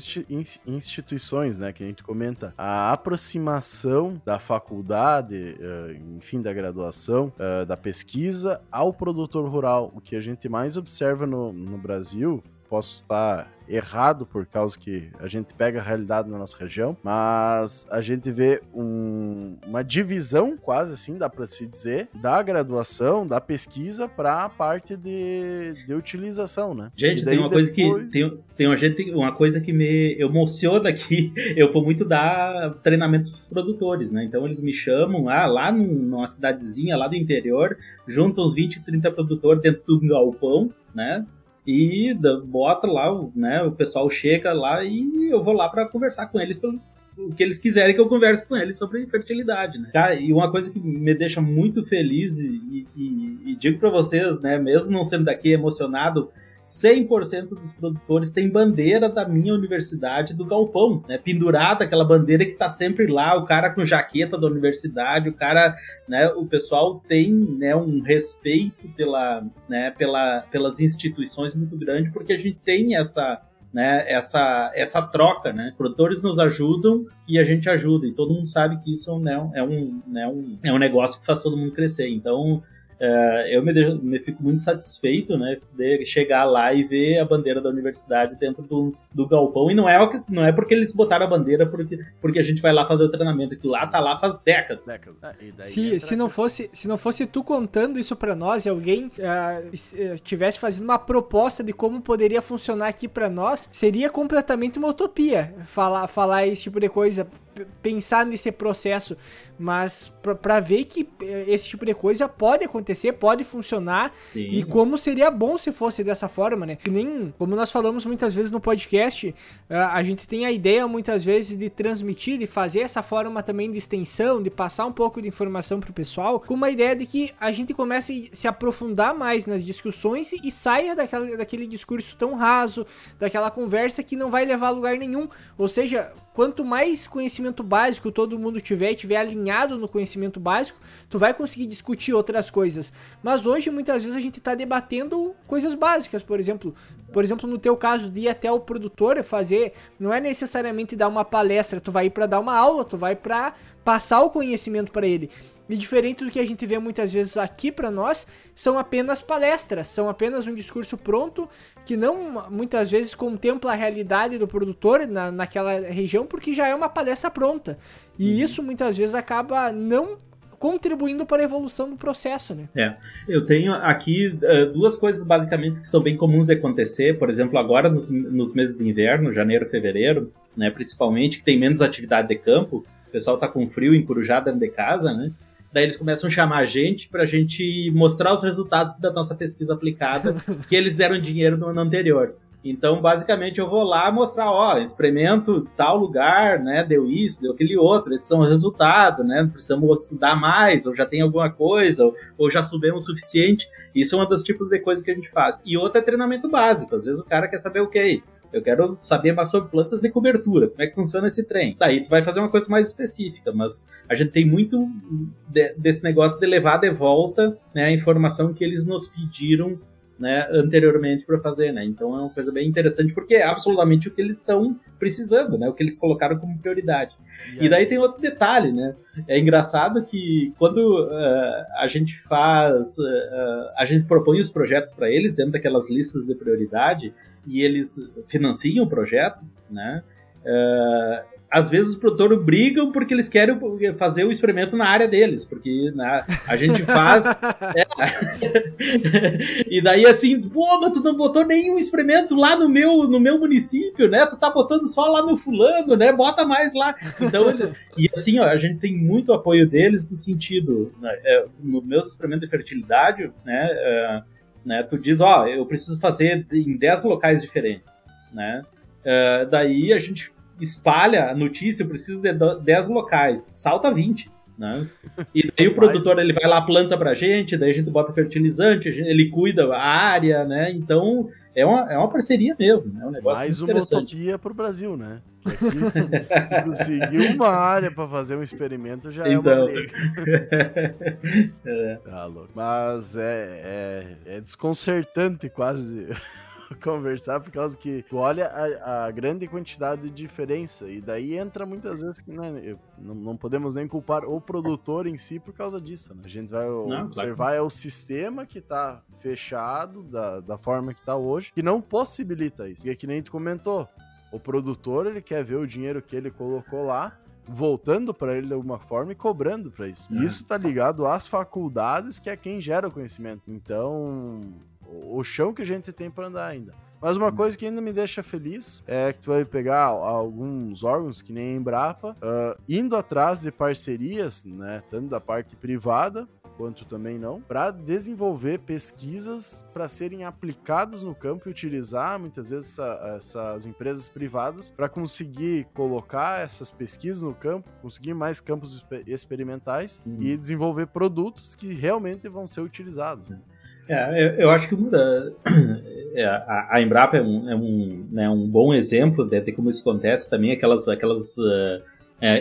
instituições, né, que a gente comenta a aproximação da faculdade, eh, enfim, da graduação, eh, da pesquisa ao produtor rural. O que a gente mais observa no, no Brasil posso estar errado por causa que a gente pega a realidade na nossa região, mas a gente vê um, uma divisão quase assim, dá para se dizer, da graduação, da pesquisa para a parte de, de utilização, né? Gente, tem uma depois... coisa que tem, tem uma, gente, uma coisa que me emociona aqui, eu vou muito dar treinamentos para produtores, né? Então eles me chamam lá, lá numa cidadezinha lá do interior, juntam uns 20, 30 produtores dentro do galpão, né? E bota lá, né, o pessoal chega lá e eu vou lá para conversar com eles pelo o que eles quiserem que eu converse com eles sobre fertilidade, né? Cara, e uma coisa que me deixa muito feliz e, e, e digo para vocês, né, mesmo não sendo daqui emocionado, 100% dos produtores têm bandeira da minha universidade do galpão, né? Pendurada aquela bandeira que tá sempre lá, o cara com jaqueta da universidade, o cara, né, o pessoal tem, né, um respeito pela, né, pela, pelas instituições muito grande porque a gente tem essa né, essa, essa troca, né? Produtores nos ajudam e a gente ajuda, e todo mundo sabe que isso né, é, um, né, um, é um negócio que faz todo mundo crescer. Então, eu me, me, fico muito satisfeito, né, de chegar lá e ver a bandeira da universidade dentro do, do galpão. E não é, não é porque eles botaram a bandeira porque, porque a gente vai lá fazer o treinamento, que lá tá lá faz décadas. décadas. Ah, se, se, não fosse, se não fosse tu contando isso para nós e alguém uh, tivesse fazendo uma proposta de como poderia funcionar aqui para nós, seria completamente uma utopia falar, falar esse tipo de coisa pensar nesse processo, mas para ver que eh, esse tipo de coisa pode acontecer, pode funcionar Sim. e como seria bom se fosse dessa forma, né? Que nem como nós falamos muitas vezes no podcast, eh, a gente tem a ideia muitas vezes de transmitir, de fazer essa forma também de extensão, de passar um pouco de informação pro pessoal, com uma ideia de que a gente comece a se aprofundar mais nas discussões e saia daquela, daquele discurso tão raso, daquela conversa que não vai levar a lugar nenhum. Ou seja, quanto mais conhecimento básico todo mundo tiver e tiver alinhado no conhecimento básico, tu vai conseguir discutir outras coisas. Mas hoje muitas vezes a gente está debatendo coisas básicas, por exemplo, por exemplo, no teu caso de ir até o produtor fazer, não é necessariamente dar uma palestra, tu vai para dar uma aula, tu vai para passar o conhecimento para ele. E diferente do que a gente vê muitas vezes aqui para nós, são apenas palestras, são apenas um discurso pronto que não muitas vezes contempla a realidade do produtor na, naquela região, porque já é uma palestra pronta. E uhum. isso muitas vezes acaba não contribuindo para a evolução do processo, né? É, eu tenho aqui uh, duas coisas basicamente que são bem comuns de acontecer, por exemplo, agora nos, nos meses de inverno, janeiro, fevereiro, né, principalmente, que tem menos atividade de campo, o pessoal está com frio, encurujado dentro de casa, né? Daí eles começam a chamar a gente para a gente mostrar os resultados da nossa pesquisa aplicada que eles deram dinheiro no ano anterior. Então, basicamente, eu vou lá mostrar, ó, experimento tal lugar, né, deu isso, deu aquele outro, esses são os resultados, né, precisamos estudar mais, ou já tem alguma coisa, ou, já subimos o suficiente. Isso é um dos tipos de coisas que a gente faz. E outro é treinamento básico. Às vezes o cara quer saber o que eu quero saber mais sobre plantas de cobertura, como é que funciona esse trem. Daí tu vai fazer uma coisa mais específica, mas a gente tem muito de, desse negócio de levar de volta né, a informação que eles nos pediram né, anteriormente para fazer, né? Então é uma coisa bem interessante porque é absolutamente o que eles estão precisando, né? O que eles colocaram como prioridade. E daí tem outro detalhe, né? É engraçado que quando uh, a gente faz, uh, a gente propõe os projetos para eles dentro daquelas listas de prioridade, e eles financiam o projeto, né? Às vezes os produtores brigam porque eles querem fazer o experimento na área deles, porque né, a gente faz. é, e daí assim, pô, mas tu não botou nenhum experimento lá no meu, no meu município, né? Tu tá botando só lá no fulano, né? Bota mais lá. Então, e assim, ó, a gente tem muito apoio deles no sentido, né, é, no meus experimentos de fertilidade, né? É, né? Tu diz, ó, eu preciso fazer em 10 locais diferentes, né? Uh, daí a gente espalha a notícia, eu preciso de 10 locais, salta 20, né? E daí o produtor ele vai lá planta pra gente, daí a gente bota fertilizante, ele cuida a área, né? Então é uma, é uma parceria mesmo, né? É um negócio Mais uma utopia pro Brasil, né? Aqui, conseguir uma área para fazer um experimento já então. é uma então. briga. é. Tá louco. Mas é, é, é desconcertante quase conversar por causa que tu olha a, a, grande quantidade de diferença e daí entra muitas vezes que né, não, não, podemos nem culpar o produtor em si por causa disso. Né? A gente vai não, observar claro. é o sistema que tá fechado da, da forma que tá hoje que não possibilita isso. E é que nem tu comentou, o produtor, ele quer ver o dinheiro que ele colocou lá voltando para ele de alguma forma e cobrando para isso. E é. isso tá ligado às faculdades, que é quem gera o conhecimento. Então, o chão que a gente tem para andar ainda. Mas uma coisa que ainda me deixa feliz é que tu vai pegar alguns órgãos, que nem a Embrapa, uh, indo atrás de parcerias, né, tanto da parte privada quanto também não, para desenvolver pesquisas para serem aplicadas no campo e utilizar muitas vezes essa, essas empresas privadas para conseguir colocar essas pesquisas no campo, conseguir mais campos experimentais uhum. e desenvolver produtos que realmente vão ser utilizados. É, eu, eu, acho que é, a, a, Embrapa é um, é um, né, um bom exemplo de, de, como isso acontece também, aquelas, aquelas uh,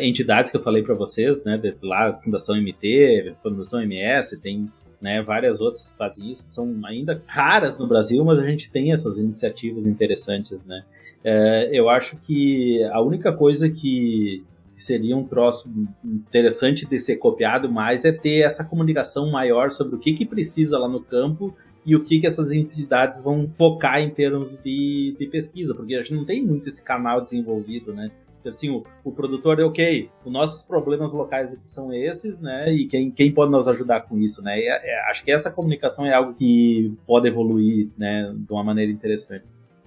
entidades que eu falei para vocês, né, de, lá, Fundação MT, Fundação MS, tem né, várias outras que fazem isso, são ainda raras no Brasil, mas a gente tem essas iniciativas interessantes, né. É, eu acho que a única coisa que que seria um troço interessante de ser copiado mais, é ter essa comunicação maior sobre o que, que precisa lá no campo e o que, que essas entidades vão focar em termos de, de pesquisa, porque a gente não tem muito esse canal desenvolvido, né? assim, o, o, produtor é ok, os nossos problemas locais aqui são esses, né? E quem, quem pode nos ajudar com isso, né? É, é, acho que essa comunicação é algo que pode evoluir, né? De uma maneira interessante.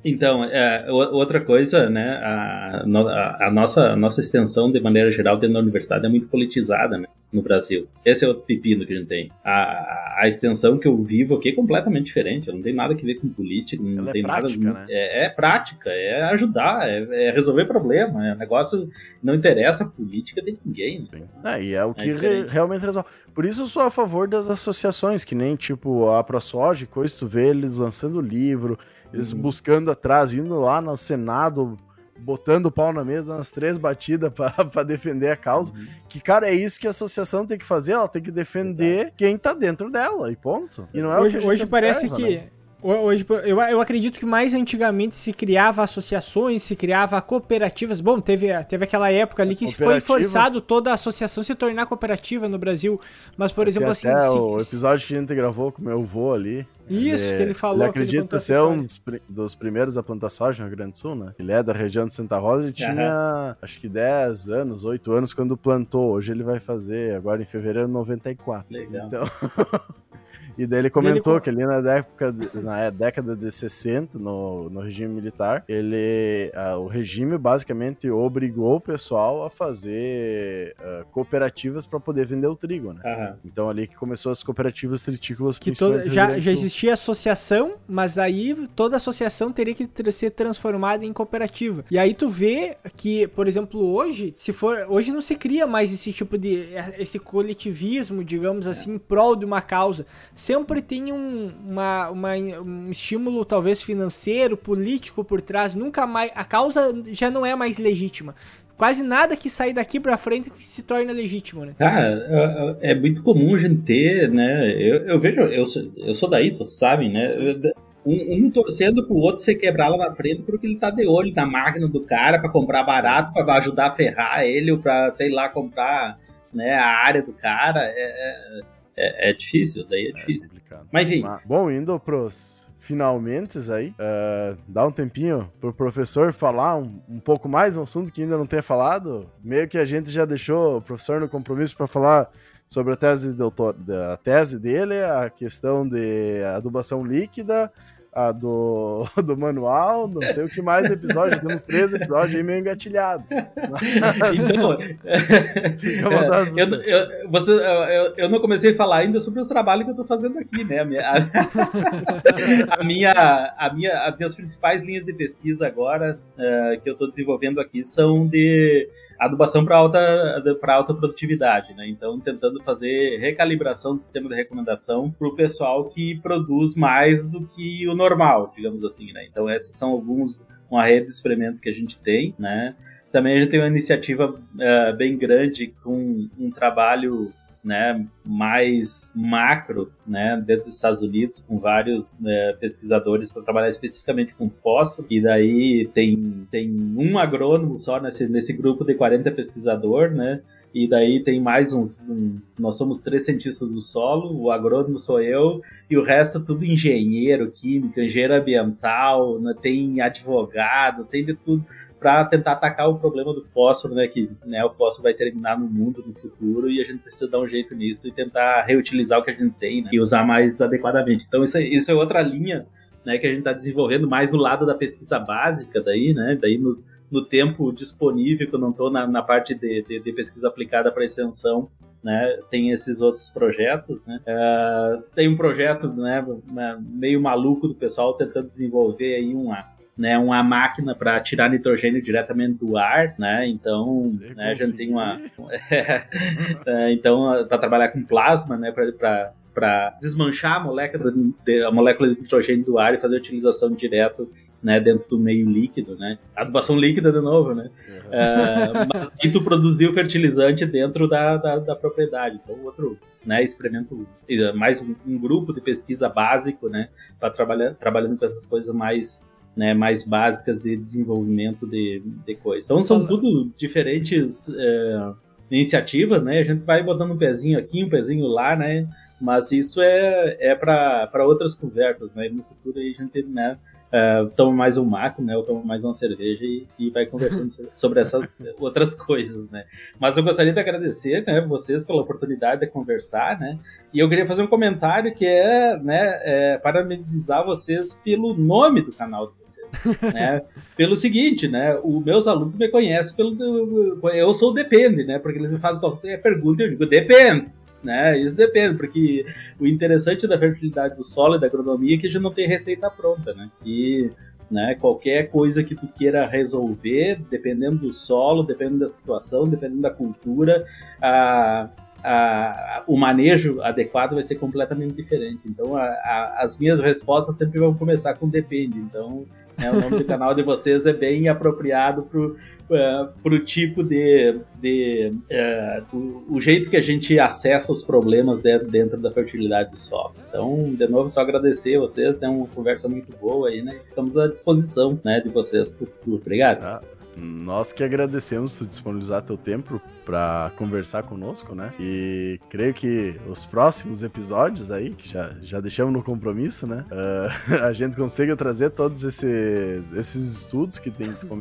Então, é, outra coisa, né, a, a, a, nossa, a nossa extensão, de maneira geral, dentro da universidade é muito politizada, né, no Brasil. Esse é o pepino que a gente tem. A, a extensão que eu vivo aqui é completamente diferente, não tem nada a ver com política, não Ela tem é prática, nada... Né? É, é, prática, é ajudar, é, é, resolver problema, é um negócio não interessa a política de ninguém. Né? É, e é o que re, realmente resolve. Por isso eu sou a favor das associações, que nem, tipo, a ProSoja, coisa, tu vê eles lançando livro, eles uhum. buscando atrás, indo lá no Senado, botando o pau na mesa nas três batidas para defender a causa. Uhum. Que, cara, é isso que a associação tem que fazer, ela tem que defender Exato. quem tá dentro dela, e ponto. E não é hoje, o que Hoje parece que. Né? Hoje, eu, eu acredito que mais antigamente se criava associações, se criava cooperativas. Bom, teve, teve aquela época ali que foi forçado toda a associação se tornar cooperativa no Brasil. Mas, por exemplo, assim. Até se, o episódio que a gente gravou com meu avô ali. Isso, ele, que ele falou. Ele acredita ele ser um dos, dos, primeiros a plantar soja no Rio Grande do Sul, né? Ele é da região de Santa Rosa e tinha, uhum. acho que 10 anos, 8 anos quando plantou. Hoje ele vai fazer, agora em fevereiro, 94. Legal. Então. E daí ele comentou ele... que ali na década, na década de 60, no, no regime militar, ele, uh, o regime basicamente obrigou o pessoal a fazer uh, cooperativas para poder vender o trigo, né? Uhum. Então ali que começou as cooperativas tritícolas. Que toda, já, já existia associação, mas daí toda associação teria que ser transformada em cooperativa. E aí tu vê que, por exemplo, hoje, se for, hoje não se cria mais esse tipo de esse coletivismo, digamos é. assim, em prol de uma causa sempre tem um, uma, uma, um estímulo, talvez financeiro, político por trás. Nunca mais. A causa já não é mais legítima. Quase nada que sai daqui pra frente se torna legítimo, né? Cara, é, é muito comum a gente ter, né? Eu, eu vejo, eu eu sou daí, vocês sabem, né? um, um, torcendo pro outro ser quebrar lá na frente porque ele tá de olho na máquina do cara para comprar barato, para ajudar a ferrar ele, ou pra, sei lá, comprar né, a área do cara. É, é, é, é difícil, daí é, é difícil. É Mas enfim. Bom, indo pros finalmente aí, uh, dá um tempinho pro professor falar um, um, pouco mais um assunto que ainda não tenha falado. Meio que a gente já deixou o professor no compromisso para falar sobre a tese, de doutor, a tese dele, a questão de adubação líquida a do, do manual, não sei o que mais episódio, temos três episódios aí meio engatilhado. então, Fica à vontade, eu, eu, você, eu, eu, não comecei a falar ainda sobre o trabalho que eu estou fazendo aqui, né? A minha, a, a, minha, a minha, as minhas principais linhas de pesquisa agora uh, que eu estou desenvolvendo aqui são de adubação para alta, para alta produtividade, né? Então, tentando fazer recalibração do sistema de recomendação para o pessoal que produz mais do que o normal, digamos assim, né? Então, esses são alguns, uma rede de experimentos que a gente tem, né? Também a gente tem uma iniciativa uh, bem grande com um trabalho né, mais macro né, dentro dos Estados Unidos, com vários né, pesquisadores para trabalhar especificamente com fósforo. E daí tem, tem um agrônomo só nesse, nesse grupo de 40 pesquisadores, né? E daí tem mais uns. Um, nós somos três cientistas do solo, o agrônomo sou eu, e o resto tudo engenheiro, químico, engenheiro ambiental, né, tem advogado, tem de tudo para tentar atacar o problema do fósforo, né, que né, o fósforo vai terminar no mundo no futuro e a gente precisa dar um jeito nisso e tentar reutilizar o que a gente tem né, e usar mais adequadamente. Então isso é, isso é outra linha né, que a gente está desenvolvendo mais no lado da pesquisa básica daí, né, daí no, no tempo disponível, que eu não estou na, na, parte de, de, de pesquisa aplicada para extensão, né, tem esses outros projetos, né, uh, tem um projeto, né, meio maluco do pessoal tentando desenvolver aí uma né, uma máquina para tirar nitrogênio diretamente do ar, né? Então, né, a gente tem uma é, então para trabalhar com plasma, né, para para desmanchar a molécula, de, a molécula de nitrogênio do ar e fazer a utilização direto né, dentro do meio líquido, né? Adubação líquida de novo, né? Uhum. Uh, mas e tu produzir o fertilizante dentro da, da, da, propriedade. Então, outro né, experimento, mais um, um grupo de pesquisa básico, né? Para trabalhar trabalhando com essas coisas mais né, mais básicas de desenvolvimento de, de coisas. Então são tudo diferentes é, iniciativas, né? A gente vai botando um pezinho aqui, um pezinho lá, né? Mas isso é, é para outras conversas, né? No futuro aí a gente né, uh, toma mais um maco, né? Ou toma mais uma cerveja e, e vai conversando sobre essas outras coisas, né? Mas eu gostaria de agradecer, né, vocês pela oportunidade de conversar, né? E eu queria fazer um comentário que é, né, é, parabenizar vocês pelo nome do canal de vocês, né? Pelo seguinte, né? Os meus alunos me conhecem pelo, eu sou o depende, né? Porque eles me fazem qualquer pergunta e eu digo depende né? Isso depende, porque o interessante da fertilidade do solo e da agronomia é que a gente não tem receita pronta, né? E né, qualquer coisa que tu queira resolver, dependendo do solo, dependendo da situação, dependendo da cultura, a, a, o manejo adequado vai ser completamente diferente. Então, a, a, as minhas respostas sempre vão começar com depende. Então, né, o nome do canal de vocês é bem apropriado uh, o tipo de, de uh, o, o, jeito que a gente acessa os problemas dentro, dentro da fertilidade do solo. Então, de novo, só agradecer vocês, tem uma conversa muito boa aí, né? Estamos à disposição, né, de vocês para o futuro. Obrigado. Ah. Nós que agradecemos tu disponibilizar teu tempo para conversar conosco, né? E creio que os próximos episódios aí, que já, já deixamos no compromisso, né? Uh, a gente consiga trazer todos esses, esses estudos que tem que uh,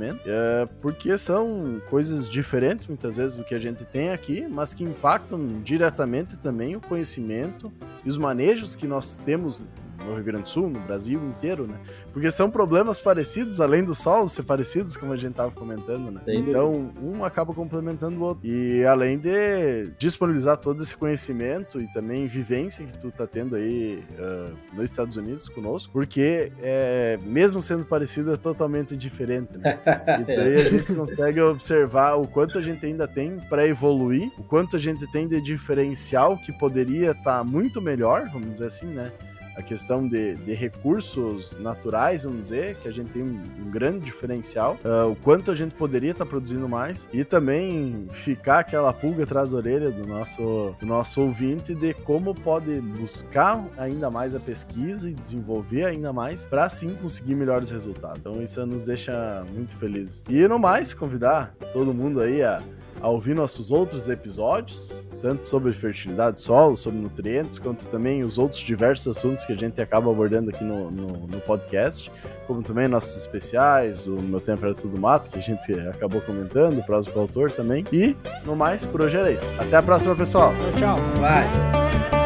porque são coisas diferentes muitas vezes do que a gente tem aqui, mas que impactam diretamente também o conhecimento e os manejos que nós temos no Rio Grande do Sul, no Brasil inteiro, né? Porque são problemas parecidos, além do solo ser parecidos, como a gente tava comentando, né? Então, um acaba complementando o outro. E além de disponibilizar todo esse conhecimento e também vivência que tu tá tendo aí uh, nos Estados Unidos conosco, porque é, mesmo sendo parecido, é totalmente diferente, né? E daí a gente consegue observar o quanto a gente ainda tem para evoluir, o quanto a gente tem de diferencial que poderia estar tá muito melhor, vamos dizer assim, né? A questão de, de, recursos naturais, vamos dizer, que a gente tem um, um grande diferencial, uh, o quanto a gente poderia estar tá produzindo mais e também ficar aquela pulga atrás da orelha do nosso, do nosso ouvinte de como pode buscar ainda mais a pesquisa e desenvolver ainda mais para assim conseguir melhores resultados. Então isso nos deixa muito felizes. E no mais, convidar todo mundo aí a a ouvir nossos outros episódios, tanto sobre fertilidade do solo, sobre nutrientes, quanto também os outros diversos assuntos que a gente acaba abordando aqui no, no, no podcast, como também nossos especiais, o Meu Tempo Era Tudo Mato, que a gente acabou comentando, o próximo autor também. E, no mais, por hoje era isso. Até a próxima, pessoal. Tchau, tchau. Bye.